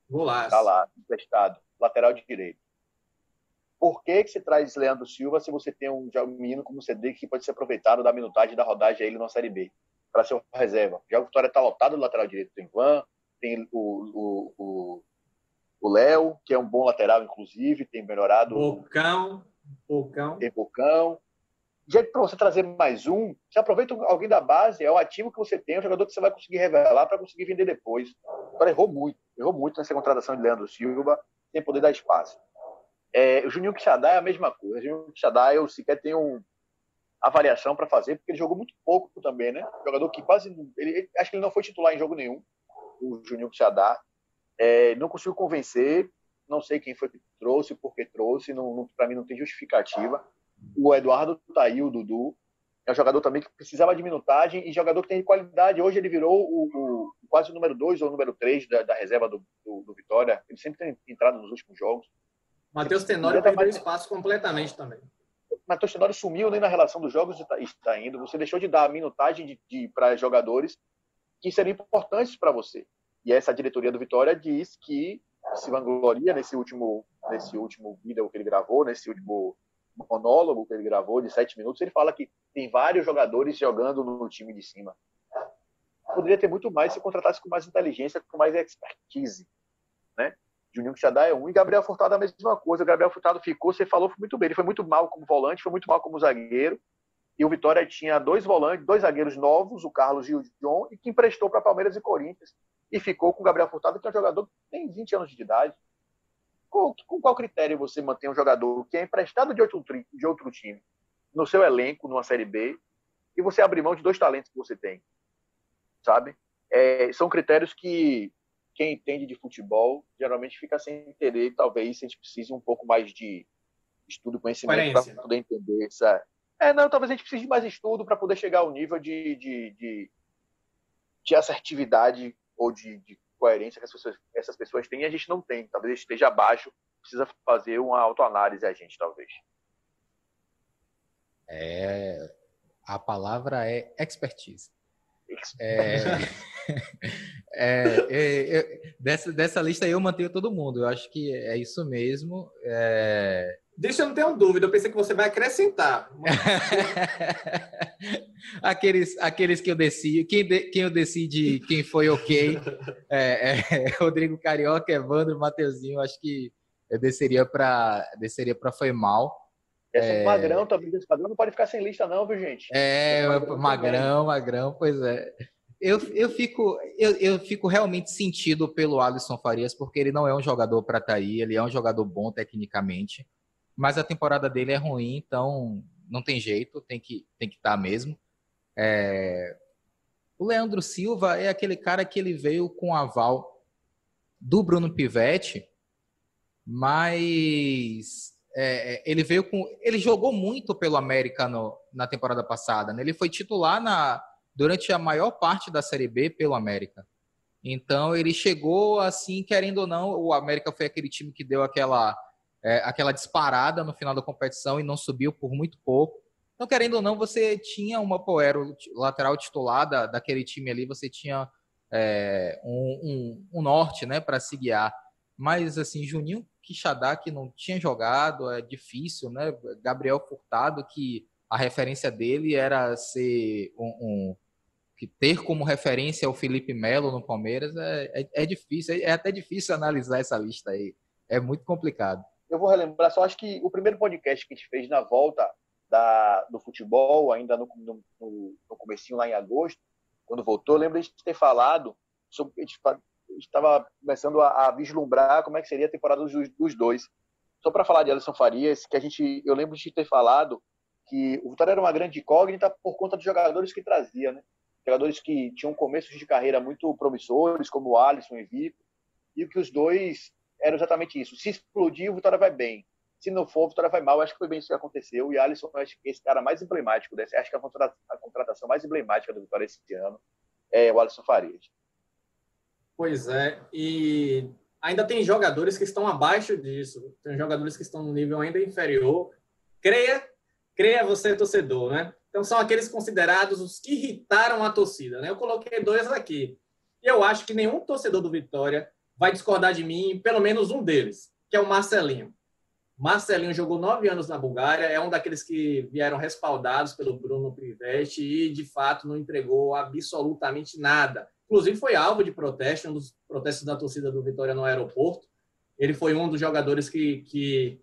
Golaço. Tá lá, emprestado, lateral de direito. Por que, que você traz Leandro Silva se você tem um menino como o Cedric que pode ser aproveitado da minutagem da rodagem a ele na Série B? Para ser reserva. Já o Vitória está lotado do lateral direito. Tem Van, tem o, o, o o Léo, que é um bom lateral, inclusive, tem melhorado. Bocão. Bocão. Tem Bocão. Jeito para você trazer mais um, você aproveita alguém da base, é o ativo que você tem, é o jogador que você vai conseguir revelar para conseguir vender depois. Agora errou muito, errou muito nessa contratação de Leandro Silva, sem poder dar espaço. É, o Juninho Quixadá é a mesma coisa. O Juninho Quixadá eu sequer tenho avaliação para fazer, porque ele jogou muito pouco também, né? Jogador que quase. Ele, acho que ele não foi titular em jogo nenhum, o Juninho Quixadá. É, não consigo convencer, não sei quem foi que trouxe, por que trouxe, não, não para mim não tem justificativa. O Eduardo tá aí, o Dudu, é um jogador também que precisava de minutagem e jogador que tem qualidade. Hoje ele virou o, o quase o número 2 ou o número 3 da, da, reserva do, do, do, Vitória. Ele sempre tem entrado nos últimos jogos. Matheus Tenório perdeu espaço completamente também. Matheus Tenório sumiu nem na relação dos jogos está, está indo. Você deixou de dar minutagem de, de para jogadores que seriam importantes para você. E essa diretoria do Vitória diz que se vangloria nesse último, nesse último vídeo que ele gravou, nesse último monólogo que ele gravou de sete minutos, ele fala que tem vários jogadores jogando no time de cima. Poderia ter muito mais se contratasse com mais inteligência, com mais expertise, né? Juninho Xadá é um e Gabriel Furtado a mesma coisa. O Gabriel Furtado ficou, você falou, foi muito bem. Ele foi muito mal como volante, foi muito mal como zagueiro. E o Vitória tinha dois volantes, dois zagueiros novos, o Carlos e o John, e que emprestou para Palmeiras e Corinthians e ficou com o Gabriel Furtado, que é um jogador que tem 20 anos de idade. Com, com qual critério você mantém um jogador que é emprestado de outro, de outro time no seu elenco, numa Série B, e você abrir mão de dois talentos que você tem? Sabe? É, são critérios que quem entende de futebol geralmente fica sem entender. Talvez a gente precise um pouco mais de estudo, conhecimento para poder entender essa. É, não, talvez a gente precise de mais estudo para poder chegar ao nível de, de, de, de assertividade ou de, de coerência que pessoas, essas pessoas têm e a gente não tem. Talvez esteja abaixo, precisa fazer uma autoanálise a gente, talvez. É, a palavra é expertise. É, é, é, é, dessa, dessa lista aí eu mantenho todo mundo. Eu acho que é isso mesmo. É, Deixa eu não ter uma dúvida, eu pensei que você vai acrescentar. aqueles, aqueles que eu decido, quem, de, quem eu decide quem foi ok, é, é, Rodrigo Carioca, Evandro, Mateuzinho, acho que eu desceria para desceria para foi mal. Esse é, magrão também, esse magrão não pode ficar sem lista não, viu gente? É, magrão, magrão, magrão, pois é. Eu, eu, fico, eu, eu fico realmente sentido pelo Alisson Farias, porque ele não é um jogador para estar tá aí, ele é um jogador bom tecnicamente mas a temporada dele é ruim, então não tem jeito, tem que tem que estar tá mesmo. É... O Leandro Silva é aquele cara que ele veio com aval do Bruno Pivetti, mas é, ele veio com. Ele jogou muito pelo América no, na temporada passada. Né? Ele foi titular na, durante a maior parte da Série B pelo América. Então ele chegou assim, querendo ou não, o América foi aquele time que deu aquela é, aquela disparada no final da competição e não subiu por muito pouco. Então, querendo ou não, você tinha uma Poero lateral titular da, daquele time ali, você tinha é, um, um, um, norte né, para se guiar. Mas, assim, Juninho Quixadá, que não tinha jogado, é difícil, né? Gabriel Furtado, que a referência dele era ser um, um que ter como referência o Felipe Melo no Palmeiras é, é, é, difícil, é até difícil analisar essa lista aí. É muito complicado. Eu vou relembrar, só acho que o primeiro podcast que a gente fez na volta da, do futebol, ainda no, no, no comecinho lá em agosto, quando voltou, lembra de ter falado sobre. A gente estava começando a, a, vislumbrar como é que seria a temporada dos, dos dois. Só para falar de Alisson Farias, que a gente, eu lembro de ter falado que o Vitória era uma grande incógnita por conta dos jogadores que trazia, né? Jogadores que tinham começos de carreira muito promissores, como o Alisson e Vico, e que os dois eram exatamente isso. Se explodir, o Vitória vai bem se não for, a Vitória vai mal. Acho que foi bem isso que aconteceu. E Alisson, acho que esse cara mais emblemático desse, acho que a contratação mais emblemática do Vitória esse ano é o Alisson Farias. Pois é, e ainda tem jogadores que estão abaixo disso, tem jogadores que estão no nível ainda inferior. Creia, creia você, torcedor, né? Então são aqueles considerados os que irritaram a torcida, né? Eu coloquei dois aqui. E eu acho que nenhum torcedor do Vitória vai discordar de mim, pelo menos um deles, que é o Marcelinho. Marcelinho jogou nove anos na Bulgária, é um daqueles que vieram respaldados pelo Bruno Priveste e, de fato, não entregou absolutamente nada. Inclusive, foi alvo de protesto, um dos protestos da torcida do Vitória no aeroporto. Ele foi um dos jogadores que, que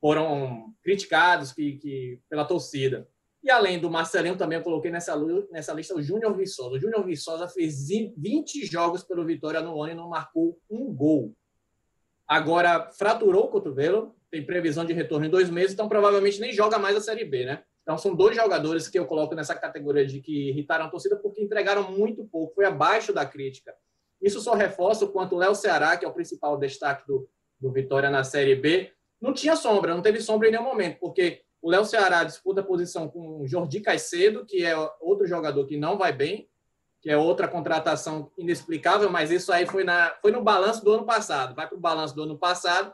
foram criticados que, que, pela torcida. E além do Marcelinho, também eu coloquei nessa, nessa lista o Júnior Viçosa. O Júnior Viçosa fez 20 jogos pelo Vitória no ano e não marcou um gol. Agora, fraturou o cotovelo, tem previsão de retorno em dois meses, então provavelmente nem joga mais a Série B, né? Então são dois jogadores que eu coloco nessa categoria de que irritaram a torcida porque entregaram muito pouco, foi abaixo da crítica. Isso só reforça o quanto o Léo Ceará, que é o principal destaque do, do Vitória na Série B, não tinha sombra, não teve sombra em nenhum momento, porque o Léo Ceará disputa a posição com o Jordi Caicedo, que é outro jogador que não vai bem, que é outra contratação inexplicável, mas isso aí foi, na, foi no balanço do ano passado. Vai para o balanço do ano passado,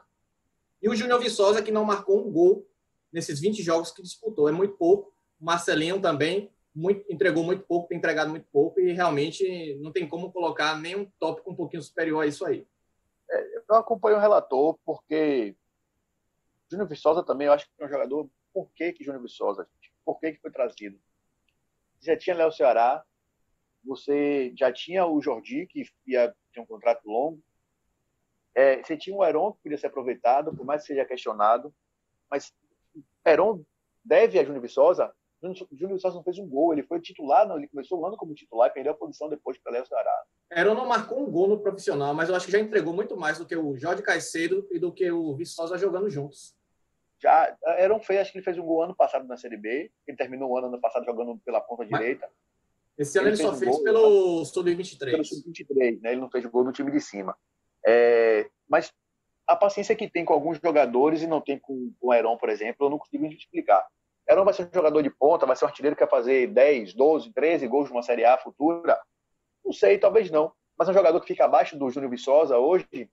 e o Júnior Viçosa, que não marcou um gol nesses 20 jogos que disputou. É muito pouco. O Marcelinho também muito, entregou muito pouco, tem entregado muito pouco, e realmente não tem como colocar nenhum tópico um pouquinho superior a isso aí. É, eu acompanho o relator, porque Júnior Viçosa também, eu acho que é um jogador. Por que, que Júnior Viçosa? Por que, que foi trazido? Já tinha Léo Ceará, você já tinha o Jordi, que ia ter um contrato longo, é, você tinha o Heron que podia ser aproveitado, por mais que seja questionado, mas Heron deve a Júnior Viçosa. Júnior Viçosa não fez um gol, ele foi titular, não, ele começou o ano como titular e perdeu a posição depois para Léo Ceará. Heron não marcou um gol no profissional, mas eu acho que já entregou muito mais do que o Jorge Caicedo e do que o Viçosa jogando juntos. Já, Heron fez, acho que ele fez um gol ano passado na Série B, ele terminou o ano passado jogando pela ponta mas... direita. Esse ano ele, ele só fez, um pelo Sub-23. Pelo Sub-23, né? Ele não fez gol no time de cima. É, mas a paciência que tem com alguns jogadores e não tem com, com o Heron, por exemplo, eu não consigo explicar. Heron vai ser um jogador de ponta, vai ser um artilheiro que vai fazer 10, 12, 13 gols numa Série A futura? Não sei, talvez não. Mas é um jogador que fica abaixo do Júnior Viçosa hoje,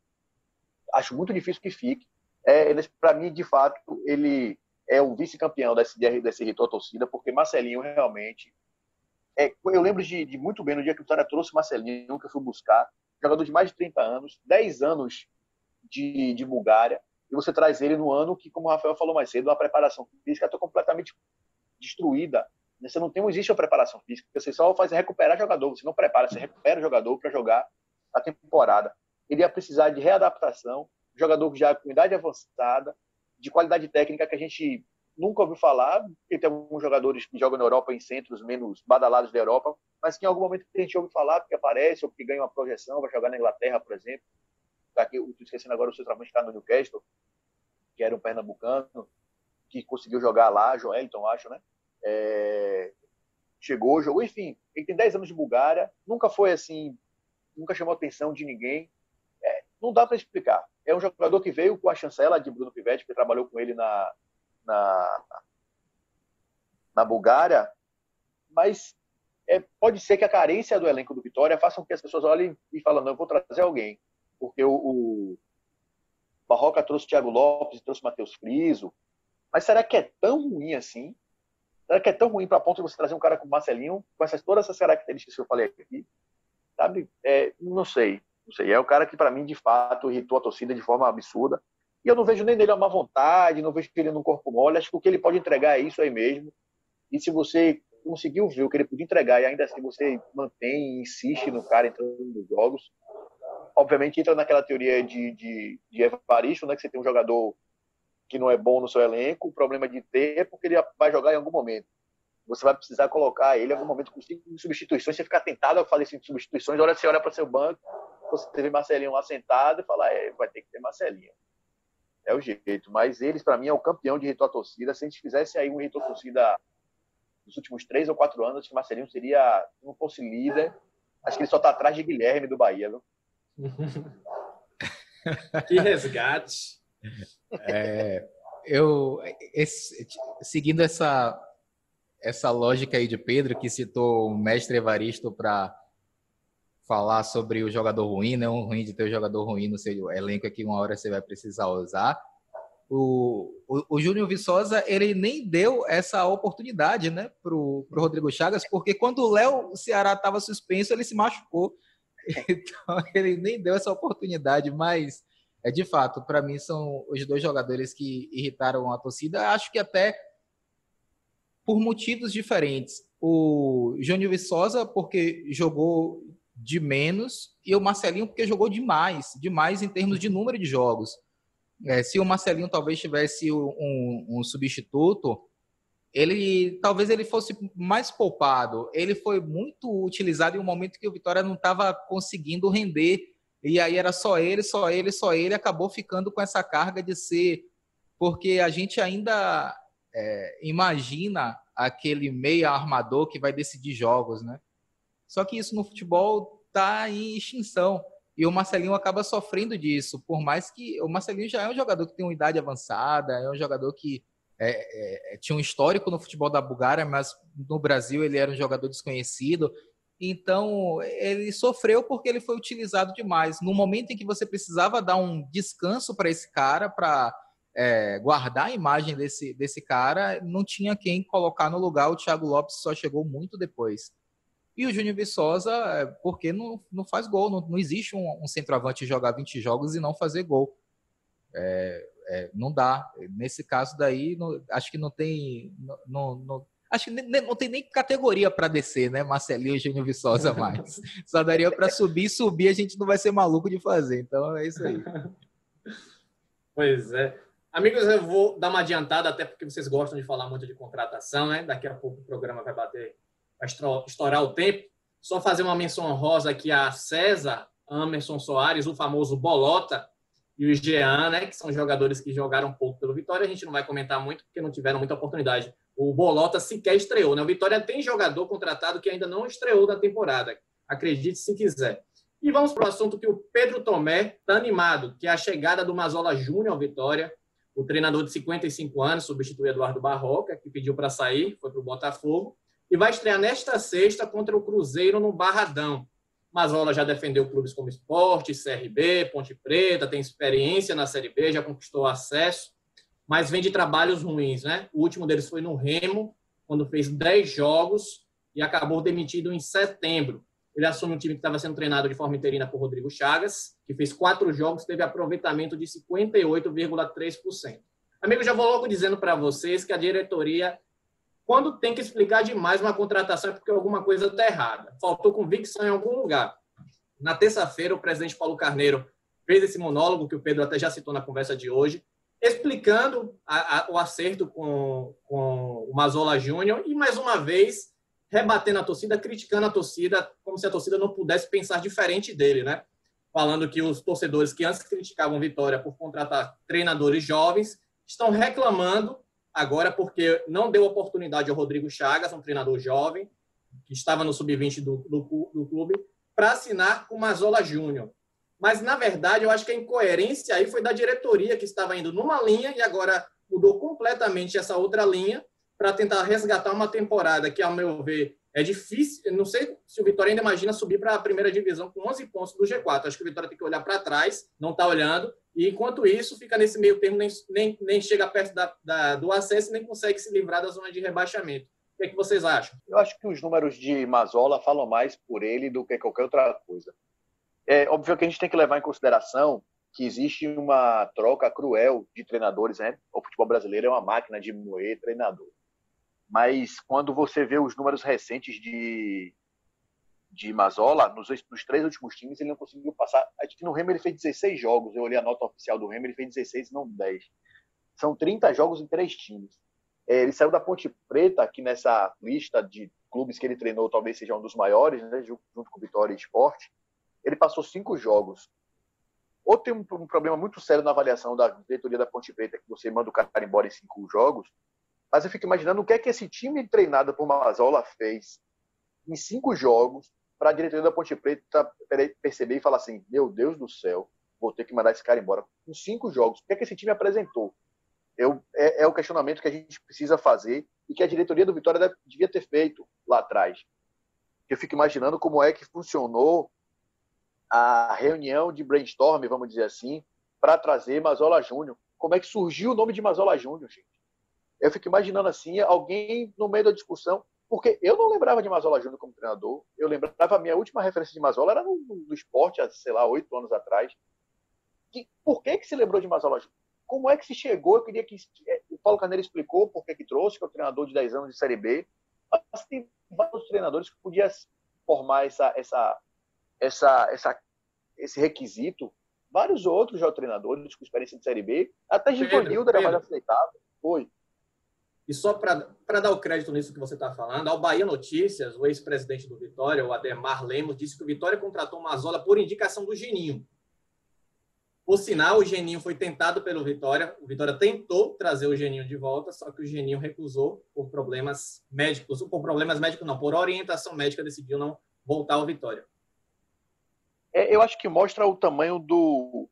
acho muito difícil que fique. É, Para mim, de fato, ele é o vice-campeão desse, desse retorno torcida, porque Marcelinho realmente. É, eu lembro de, de, muito bem no dia que o Vitória trouxe Marcelinho, que eu fui buscar jogador de mais de 30 anos, 10 anos de, de Bulgária, e você traz ele no ano que, como o Rafael falou mais cedo, a preparação física está completamente destruída. Você não tem, não existe a preparação física, você só faz recuperar jogador, você não prepara, você recupera o jogador para jogar a temporada. Ele ia precisar de readaptação, jogador já com idade avançada, de qualidade técnica que a gente nunca ouviu falar, porque tem alguns jogadores que jogam na Europa em centros menos badalados da Europa, mas que em algum momento a gente ouve falar, porque aparece, ou porque ganha uma projeção, vai jogar na Inglaterra, por exemplo. Aqui, eu estou esquecendo agora o seu trabalho está no Newcastle, que era um pernambucano, que conseguiu jogar lá, Joelton, acho, né? É... Chegou, jogou, enfim, ele tem 10 anos de Bulgária, nunca foi assim, nunca chamou a atenção de ninguém. É, não dá para explicar. É um jogador que veio com a chancela de Bruno Pivetti, que trabalhou com ele na, na, na Bulgária, mas é, pode ser que a carência do elenco do Vitória faça com que as pessoas olhem e falem, não, eu vou trazer alguém, porque o, o Barroca trouxe Thiago Lopes, trouxe Matheus Friso, mas será que é tão ruim assim? Será que é tão ruim para ponto de você trazer um cara como Marcelinho, com essas, todas essas características que eu falei aqui? Sabe? É, não sei. Não sei. É o cara que, para mim, de fato, irritou a torcida de forma absurda. E eu não vejo nem nele uma vontade, não vejo ele num corpo mole. Acho que o que ele pode entregar é isso aí mesmo. E se você conseguiu ver o que ele podia entregar e ainda assim você mantém e insiste no cara entrando nos jogos, obviamente entra naquela teoria de, de, de Evaristo, né, que você tem um jogador que não é bom no seu elenco, o problema de ter é porque ele vai jogar em algum momento. Você vai precisar colocar ele em algum momento com cinco substituições, você fica tentado a fazer cinco substituições, olha, você olha para seu banco, você teve Marcelinho lá sentado e fala, é, vai ter que ter Marcelinho. É o jeito. Mas eles, para mim, é o campeão de irritou a torcida. Se a gente fizesse aí um irritou a torcida nos últimos três ou quatro anos, acho que Marcelinho seria, se não fosse líder, acho que ele só está atrás de Guilherme do Bahia, viu? que resgate. É, eu, esse, seguindo essa, essa lógica aí de Pedro, que citou o mestre Evaristo para falar sobre o jogador ruim, né? ruim de ter um jogador ruim no seu elenco que uma hora você vai precisar usar. O, o, o Júnior Viçosa, ele nem deu essa oportunidade né, para o Rodrigo Chagas, porque quando o Léo Ceará estava suspenso, ele se machucou. Então, ele nem deu essa oportunidade, mas é de fato, para mim, são os dois jogadores que irritaram a torcida. Acho que até por motivos diferentes. O Júnior Viçosa, porque jogou de menos, e o Marcelinho, porque jogou demais demais em termos de número de jogos. É, se o Marcelinho talvez tivesse um, um substituto, ele talvez ele fosse mais poupado. Ele foi muito utilizado em um momento que o Vitória não estava conseguindo render. E aí era só ele, só ele, só ele. Acabou ficando com essa carga de ser. Porque a gente ainda é, imagina aquele meia armador que vai decidir jogos, né? Só que isso no futebol está em extinção. E o Marcelinho acaba sofrendo disso, por mais que o Marcelinho já é um jogador que tem uma idade avançada, é um jogador que é, é, é, tinha um histórico no futebol da Bulgária, mas no Brasil ele era um jogador desconhecido. Então ele sofreu porque ele foi utilizado demais. No momento em que você precisava dar um descanso para esse cara, para é, guardar a imagem desse, desse cara, não tinha quem colocar no lugar. O Thiago Lopes só chegou muito depois. E o Júnior Viçosa, é, porque não, não faz gol, não, não existe um, um centroavante jogar 20 jogos e não fazer gol. É, é, não dá. Nesse caso daí, não, acho que não tem. Não, não, acho que nem, não tem nem categoria para descer, né? Marcelinho e Júnior Viçosa mais. Só daria para subir, subir, a gente não vai ser maluco de fazer. Então é isso aí. Pois é. Amigos, eu vou dar uma adiantada, até porque vocês gostam de falar muito de contratação, né? Daqui a pouco o programa vai bater, estourar o tempo. Só fazer uma menção honrosa aqui a César Amerson Soares, o famoso Bolota, e o Jean, né, que são jogadores que jogaram pouco pelo Vitória. A gente não vai comentar muito porque não tiveram muita oportunidade. O Bolota sequer estreou, né? O Vitória tem jogador contratado que ainda não estreou na temporada. Acredite se quiser. E vamos para o assunto que o Pedro Tomé está animado, que é a chegada do Mazola Júnior ao Vitória. O treinador de 55 anos substitui Eduardo Barroca, que pediu para sair, foi para o Botafogo, e vai estrear nesta sexta contra o Cruzeiro no Barradão. Mazola já defendeu clubes como Esporte, CRB, Ponte Preta, tem experiência na Série B, já conquistou acesso, mas vem de trabalhos ruins, né? O último deles foi no Remo, quando fez 10 jogos e acabou demitido em setembro. Ele assume um time que estava sendo treinado de forma interina por Rodrigo Chagas, que fez quatro jogos, teve aproveitamento de 58,3%. Amigo, já vou logo dizendo para vocês que a diretoria quando tem que explicar demais uma contratação é porque alguma coisa está errada. Faltou convicção em algum lugar. Na terça-feira, o presidente Paulo Carneiro fez esse monólogo que o Pedro até já citou na conversa de hoje, explicando a, a, o acerto com, com o Mazola Júnior e, mais uma vez, rebatendo a torcida, criticando a torcida, como se a torcida não pudesse pensar diferente dele, né? Falando que os torcedores que antes criticavam Vitória por contratar treinadores jovens estão reclamando agora porque não deu oportunidade ao Rodrigo Chagas, um treinador jovem, que estava no sub-20 do, do, do, clube, para assinar com o Mazola Júnior. Mas, na verdade, eu acho que a incoerência aí foi da diretoria, que estava indo numa linha e agora mudou completamente essa outra linha para tentar resgatar uma temporada que, ao meu ver, é difícil. Não sei se o Vitória ainda imagina subir para a primeira divisão com 11 pontos do G4. Acho que o Vitória tem que olhar para trás, não está olhando. E enquanto isso, fica nesse meio termo, nem, nem, nem chega perto da, da, do acesso, nem consegue se livrar da zona de rebaixamento. O que, é que vocês acham? Eu acho que os números de Mazola falam mais por ele do que qualquer outra coisa. É óbvio que a gente tem que levar em consideração que existe uma troca cruel de treinadores, né? O futebol brasileiro é uma máquina de moer treinador. Mas quando você vê os números recentes de, de Mazola, nos, nos três últimos times, ele não conseguiu passar. Acho que no Remo ele fez 16 jogos. Eu olhei a nota oficial do Remo, ele fez 16 não 10. São 30 jogos em três times. É, ele saiu da Ponte Preta, que nessa lista de clubes que ele treinou talvez seja um dos maiores, né, junto com Vitória e Esporte. Ele passou cinco jogos. Ou tem um, um, problema muito sério na avaliação da diretoria da Ponte Preta, que você manda o cara embora em cinco jogos. Mas eu fico imaginando o que é que esse time treinado por Mazola fez em cinco jogos para a diretoria da Ponte Preta perceber e falar assim: meu Deus do céu, vou ter que mandar esse cara embora. Em cinco jogos, o que é que esse time apresentou? Eu, é, é, o questionamento que a gente precisa fazer e que a diretoria do Vitória deve, devia ter feito lá atrás. Eu fico imaginando como é que funcionou a reunião de brainstorm, vamos dizer assim, para trazer Mazola Júnior. Como é que surgiu o nome de Mazola Júnior, gente? Eu fico imaginando assim, alguém no meio da discussão, porque eu não lembrava de Mazola Júnior como treinador, eu lembrava, a minha última referência de Mazola era no, no esporte, há, sei lá, oito anos atrás. Que, por que, que se lembrou de Mazola Júnior? Como é que se chegou? Eu queria que o Paulo Carneiro explicou por que, que trouxe, que é o treinador de 10 anos de Série B. Mas tem vários treinadores que podiam formar essa, essa, essa, essa, esse requisito. Vários outros já treinadores com experiência de Série B. Até Givanildo era mais aceitável. Foi. E só para dar o crédito nisso que você está falando, ao Bahia Notícias, o ex-presidente do Vitória, o Ademar Lemos, disse que o Vitória contratou o Mazola por indicação do Geninho. Por sinal, o Geninho foi tentado pelo Vitória. O Vitória tentou trazer o Geninho de volta, só que o Geninho recusou por problemas médicos. Por problemas médicos, não, por orientação médica, decidiu não voltar ao Vitória. É, eu acho que mostra o tamanho do.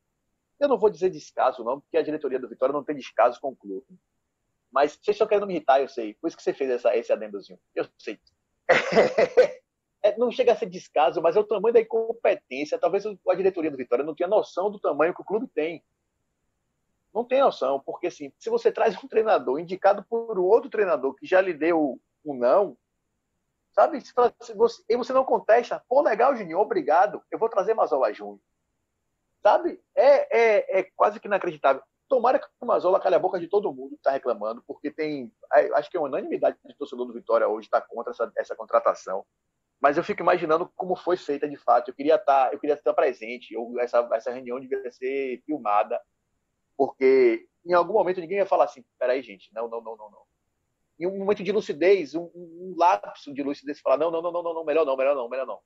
Eu não vou dizer descaso, não, porque a diretoria do Vitória não tem descaso com o clube. Mas vocês estão querendo me irritar, eu sei. Por isso que você fez essa, esse adendozinho. Eu sei. é, não chega a ser descaso, mas é o tamanho da incompetência. Talvez a diretoria do Vitória não tenha noção do tamanho que o clube tem. Não tem noção, porque assim, se você traz um treinador indicado por outro treinador que já lhe deu um não, sabe? Se você, e você não contesta, pô, legal, Juninho, obrigado, eu vou trazer Mazola Júnior. Sabe? É, é, é quase que inacreditável. Tomara que o Mazola calhe a boca de todo mundo que está reclamando, porque tem. Acho que é unanimidade de torcedor do Vitória hoje está contra essa, essa contratação mas eu fico imaginando como foi feita de fato. Eu queria estar, tá, eu queria estar presente. Eu, essa, essa reunião devia ser filmada, porque em algum momento ninguém ia falar assim: peraí, gente, não, não, não, não, não. Em um momento de lucidez, um, um lapso de lucidez, falar: não, não, não, não, não, melhor não, melhor não, melhor não.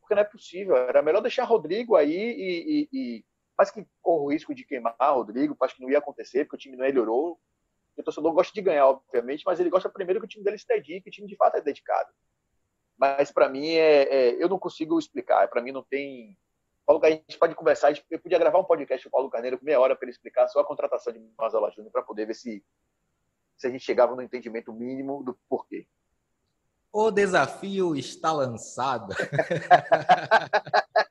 Porque não é possível. Era melhor deixar Rodrigo aí e. e, e mas que corre o risco de queimar Rodrigo, acho que não ia acontecer, porque o time não melhorou. O torcedor gosta de ganhar, obviamente, mas ele gosta primeiro que o time dele se dedique, que o time de fato é dedicado mas para mim é, é, eu não consigo explicar. Para mim não tem. Paulo, a gente pode conversar. Eu podia gravar um podcast com o Paulo Carneiro com meia hora para ele explicar só a contratação de Mazola Júnior para poder ver se, se a gente chegava no entendimento mínimo do porquê. O desafio está lançado.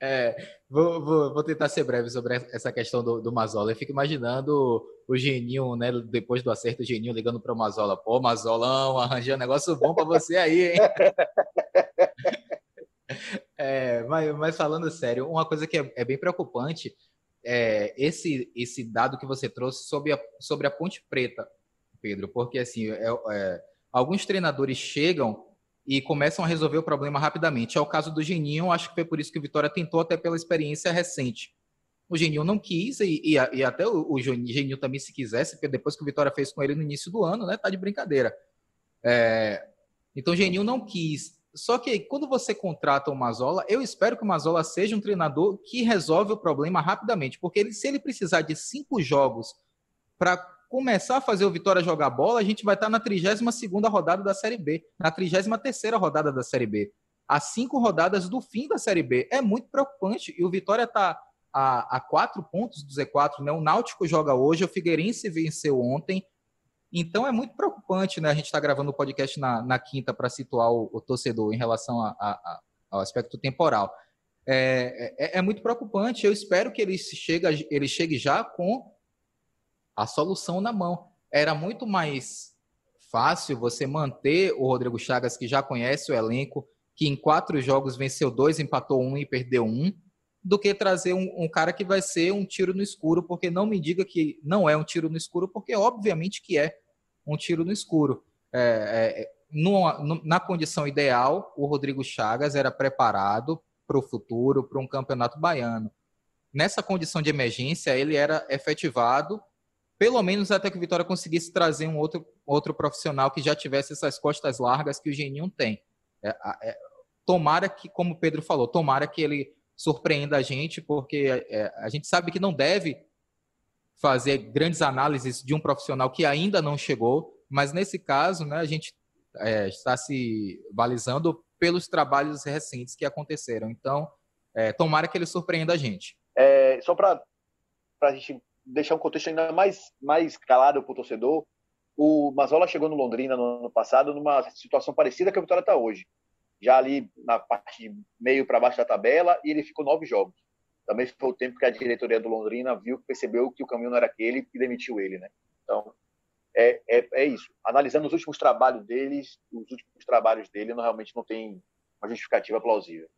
É, vou, vou, vou, tentar ser breve sobre essa questão do, do Mazola. Eu fico imaginando o Geninho, né? Depois do acerto, o Geninho ligando para o Mazola. Pô, Mazolão, arranjei um negócio bom para você aí, hein? É, mas, mas, falando sério, uma coisa que é, é bem preocupante é esse, esse dado que você trouxe sobre a, sobre a Ponte Preta, Pedro, porque assim, é, é alguns treinadores chegam e começam a resolver o problema rapidamente. É o caso do Geninho, acho que foi por isso que o Vitória tentou, até pela experiência recente. O Geninho não quis, e, e, e até o, o Geninho também, se quisesse, porque depois que o Vitória fez com ele no início do ano, né, tá de brincadeira. É, então o Geninho não quis. Só que quando você contrata o Mazola, eu espero que o Mazola seja um treinador que resolve o problema rapidamente, porque ele, se ele precisar de cinco jogos para começar a fazer o Vitória jogar bola, a gente vai estar na 32ª rodada da Série B, na 33ª rodada da Série B. A cinco rodadas do fim da Série B. É muito preocupante. E o Vitória está a, a quatro pontos do Z4, né? O Náutico joga hoje, o Figueirense venceu ontem. Então é muito preocupante, né? A gente está gravando o podcast na, na quinta para situar o, o, torcedor em relação a, a, ao aspecto temporal. É, é, é, muito preocupante. Eu espero que ele chegue, ele chegue já com a solução na mão. Era muito mais fácil você manter o Rodrigo Chagas, que já conhece o elenco, que em quatro jogos venceu dois, empatou um e perdeu um, do que trazer um, um, cara que vai ser um tiro no escuro, porque não me diga que não é um tiro no escuro, porque obviamente que é um tiro no escuro. É, é, no, na condição ideal, o Rodrigo Chagas era preparado para o futuro, para um campeonato baiano. Nessa condição de emergência, ele era efetivado, pelo menos até que o Vitória conseguisse trazer um outro, outro profissional que já tivesse essas costas largas que o Geninho tem. É, é, tomara que, como o Pedro falou, tomara que ele surpreenda a gente, porque é, a gente sabe que não deve fazer grandes análises de um profissional que ainda não chegou, mas nesse caso, né, a gente é, está se balizando pelos trabalhos recentes que aconteceram. Então, é, tomara que ele surpreenda a gente. É, só para a gente deixar um contexto ainda mais, mais calado para o torcedor, o Mazola chegou no Londrina no ano passado numa situação parecida que a Vitória está hoje. Já ali na parte meio para baixo da tabela, e ele ficou nove jogos. Também foi o tempo que a diretoria do Londrina viu, percebeu que o caminho não era aquele e demitiu ele, né? Então, é, é, é, isso. Analisando os últimos trabalhos deles, os últimos trabalhos dele, não, realmente não tem uma justificativa plausível.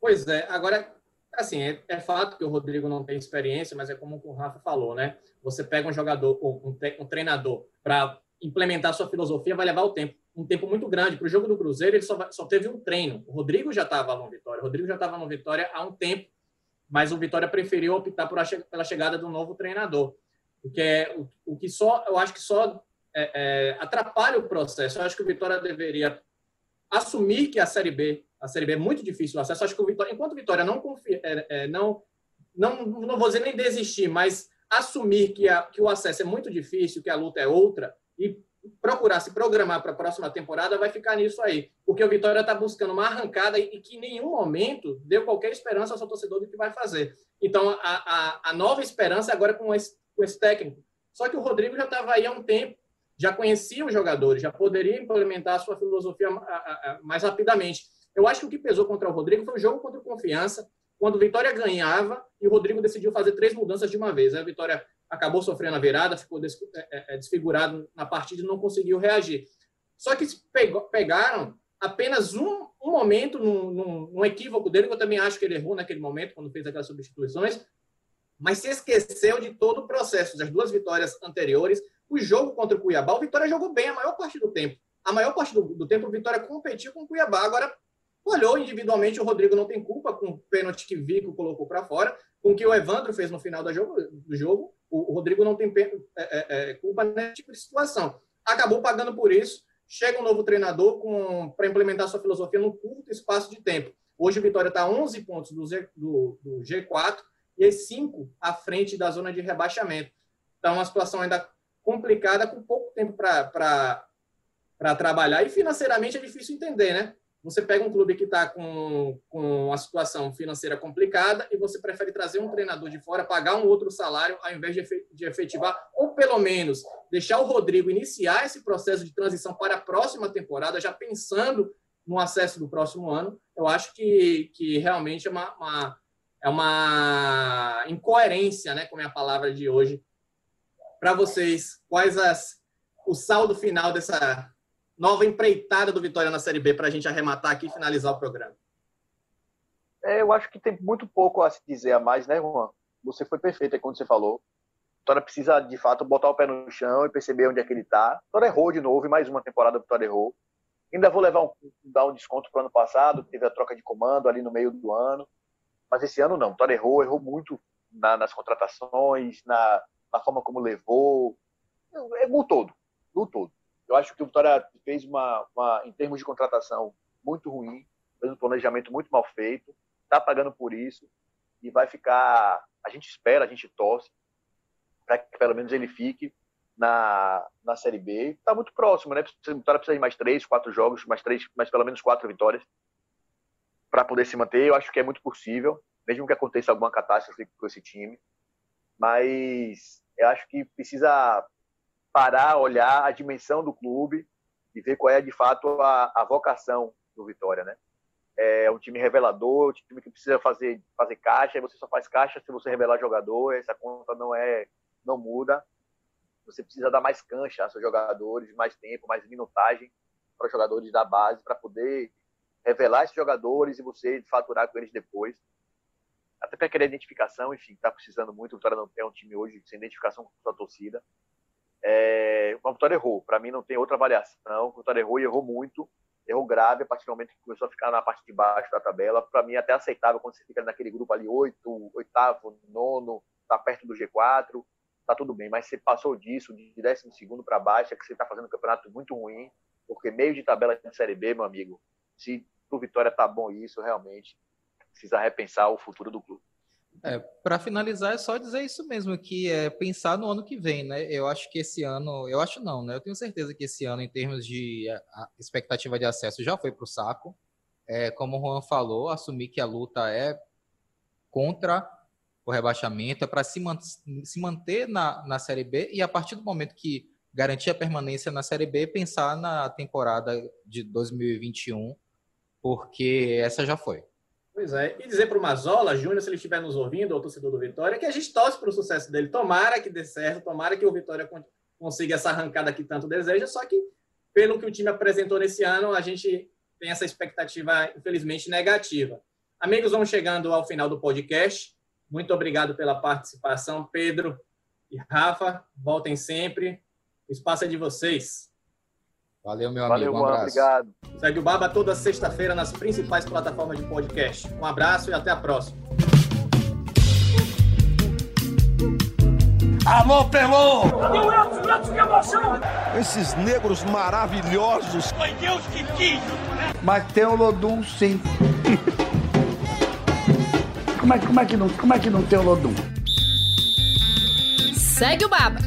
Pois é. Agora, assim, é, é, fato que o Rodrigo não tem experiência, mas é como o Rafa falou, né? Você pega um jogador, um, um treinador, para implementar sua filosofia, vai levar o tempo. Um tempo muito grande. Para o jogo do Cruzeiro, ele só, só teve um treino. O Rodrigo já estava no Vitória. O Rodrigo já estava no Vitória há um tempo, mas o Vitória preferiu optar por a, pela chegada do novo treinador. Porque é o, o que só, eu acho que só é, é, atrapalha o processo. Eu acho que o Vitória deveria assumir que a Série B, a Série B é muito difícil o acesso. Acho que o Vitória, enquanto o Vitória não confia, é, é, não, não, não vou dizer nem desistir, mas assumir que, a, que o acesso é muito difícil, que a luta é outra e procurar se programar para a próxima temporada, vai ficar nisso aí. Porque o Vitória está buscando uma arrancada e, que em nenhum momento deu qualquer esperança ao seu torcedor do que vai fazer. Então, a, a, a nova esperança é agora com esse, com esse técnico. Só que o Rodrigo já estava aí há um tempo, já conhecia os jogadores, já poderia implementar a sua filosofia mais rapidamente. Eu acho que o que pesou contra o Rodrigo foi o jogo contra o Confiança, quando o Vitória ganhava e o Rodrigo decidiu fazer três mudanças de uma vez. a Vitória acabou sofrendo a virada, ficou é, é, desfigurado na partida e não conseguiu reagir. Só que pegaram apenas um, um momento, num, num, num, equívoco dele, que eu também acho que ele errou naquele momento, quando fez aquelas substituições, mas se esqueceu de todo o processo, das duas vitórias anteriores. O jogo contra o Cuiabá, o Vitória jogou bem a maior parte do tempo. A maior parte do, do tempo, o Vitória competiu com o Cuiabá. Agora, olhou individualmente, o Rodrigo não tem culpa com o pênalti que Vico colocou para fora, com o que o Evandro fez no final do jogo. Do jogo o, Rodrigo não tem é, é, é, culpa nesse tipo de situação. Acabou pagando por isso. Chega um novo treinador para implementar sua filosofia num curto espaço de tempo. Hoje o Vitória está 11 pontos do, Z, do, do G4 e 5 à frente da zona de rebaixamento. Então, uma situação ainda complicada, com pouco tempo para trabalhar. E financeiramente é difícil entender, né? Você pega um clube que está com, com uma situação financeira complicada e você prefere trazer um treinador de fora, pagar um outro salário, ao invés de efetivar, ou pelo menos deixar o Rodrigo iniciar esse processo de transição para a próxima temporada, já pensando no acesso do próximo ano. Eu acho que, que realmente é uma, uma é uma incoerência, né, como é a palavra de hoje. Para vocês, quais as, o saldo final dessa nova empreitada do Vitória na Série B para a gente arrematar aqui e finalizar o programa? É, eu acho que tem muito pouco a se dizer a mais, né, Juan? Você foi perfeito aí quando você falou. Vitória precisa, de fato, botar o pé no chão e perceber onde é que ele está. Vitória errou de novo, e mais uma temporada o Vitória errou. Ainda vou levar um, dar um desconto para o ano passado, teve a troca de comando ali no meio do ano. Mas esse ano não. Vitória errou, errou muito na, nas contratações, na, na, forma como levou. Errou todo. Errou todo. Eu acho que o Vitória fez uma, uma, em termos de contratação, muito ruim, fez um planejamento muito mal feito, está pagando por isso e vai ficar. A gente espera, a gente torce para que pelo menos ele fique na, na Série B. Está muito próximo, né? O Vitória precisa de mais três, quatro jogos, mais três, mais pelo menos quatro vitórias para poder se manter. Eu acho que é muito possível, mesmo que aconteça alguma catástrofe com esse time. Mas eu acho que precisa parar, olhar a dimensão do clube e ver qual é de fato a, a vocação do Vitória, né? É um time revelador, um time que precisa fazer fazer caixa, e você só faz caixa se você revelar jogador, essa conta não é não muda. você precisa dar mais cancha aos seus jogadores, mais tempo, mais minutagem para os jogadores da base, para poder revelar esses jogadores e você faturar com eles depois. Até para querer identificação, enfim, está precisando muito. O Vitória não é um time hoje sem identificação com sua torcida. É, o Vitória errou. Para mim, não tem outra avaliação. O Vitória errou e errou muito. Errou grave a partir do momento que começou a ficar na parte de baixo da tabela. Para mim, é até aceitável quando você fica naquele grupo ali, oito, oitavo, nono, está perto do G4, tá tudo bem. Mas você passou disso, de décimo segundo para baixo, é que você está fazendo um campeonato muito ruim, porque meio de tabela de Série B, meu amigo, se o Vitória tá bom isso, realmente precisa repensar o futuro do clube. É, para finalizar, é só dizer isso mesmo, que é pensar no ano que vem, né? Eu acho que esse ano, eu acho não, né? Eu tenho certeza que esse ano, em termos de expectativa de acesso, já foi para o saco. É, como o Juan falou, assumir que a luta é contra o rebaixamento, é para se, man se manter na, na Série B e a partir do momento que garantir a permanência na Série B, pensar na temporada de 2021, porque essa já foi. Pois é. E dizer para o Mazola, Júnior, se ele estiver nos ouvindo, ou torcedor do Vitória, que a gente torce para o sucesso dele. Tomara que dê certo, tomara que o Vitória consiga essa arrancada que tanto deseja, só que, pelo que o time apresentou nesse ano, a gente tem essa expectativa, infelizmente, negativa. Amigos, vamos chegando ao final do podcast. Muito obrigado pela participação, Pedro e Rafa. Voltem sempre. O espaço é de vocês. Valeu, meu Valeu, amigo. Um abraço. obrigado. Segue o Baba toda sexta-feira nas principais plataformas de podcast. Um abraço e até a próxima. Alô, Pelô! Cadê o Elton? O Elton, que emoção! Esses negros maravilhosos. Foi Deus que quis! Mas tem o Lodum, sim. como, é, como, é que não, como é que não tem o Lodum? Segue o Baba.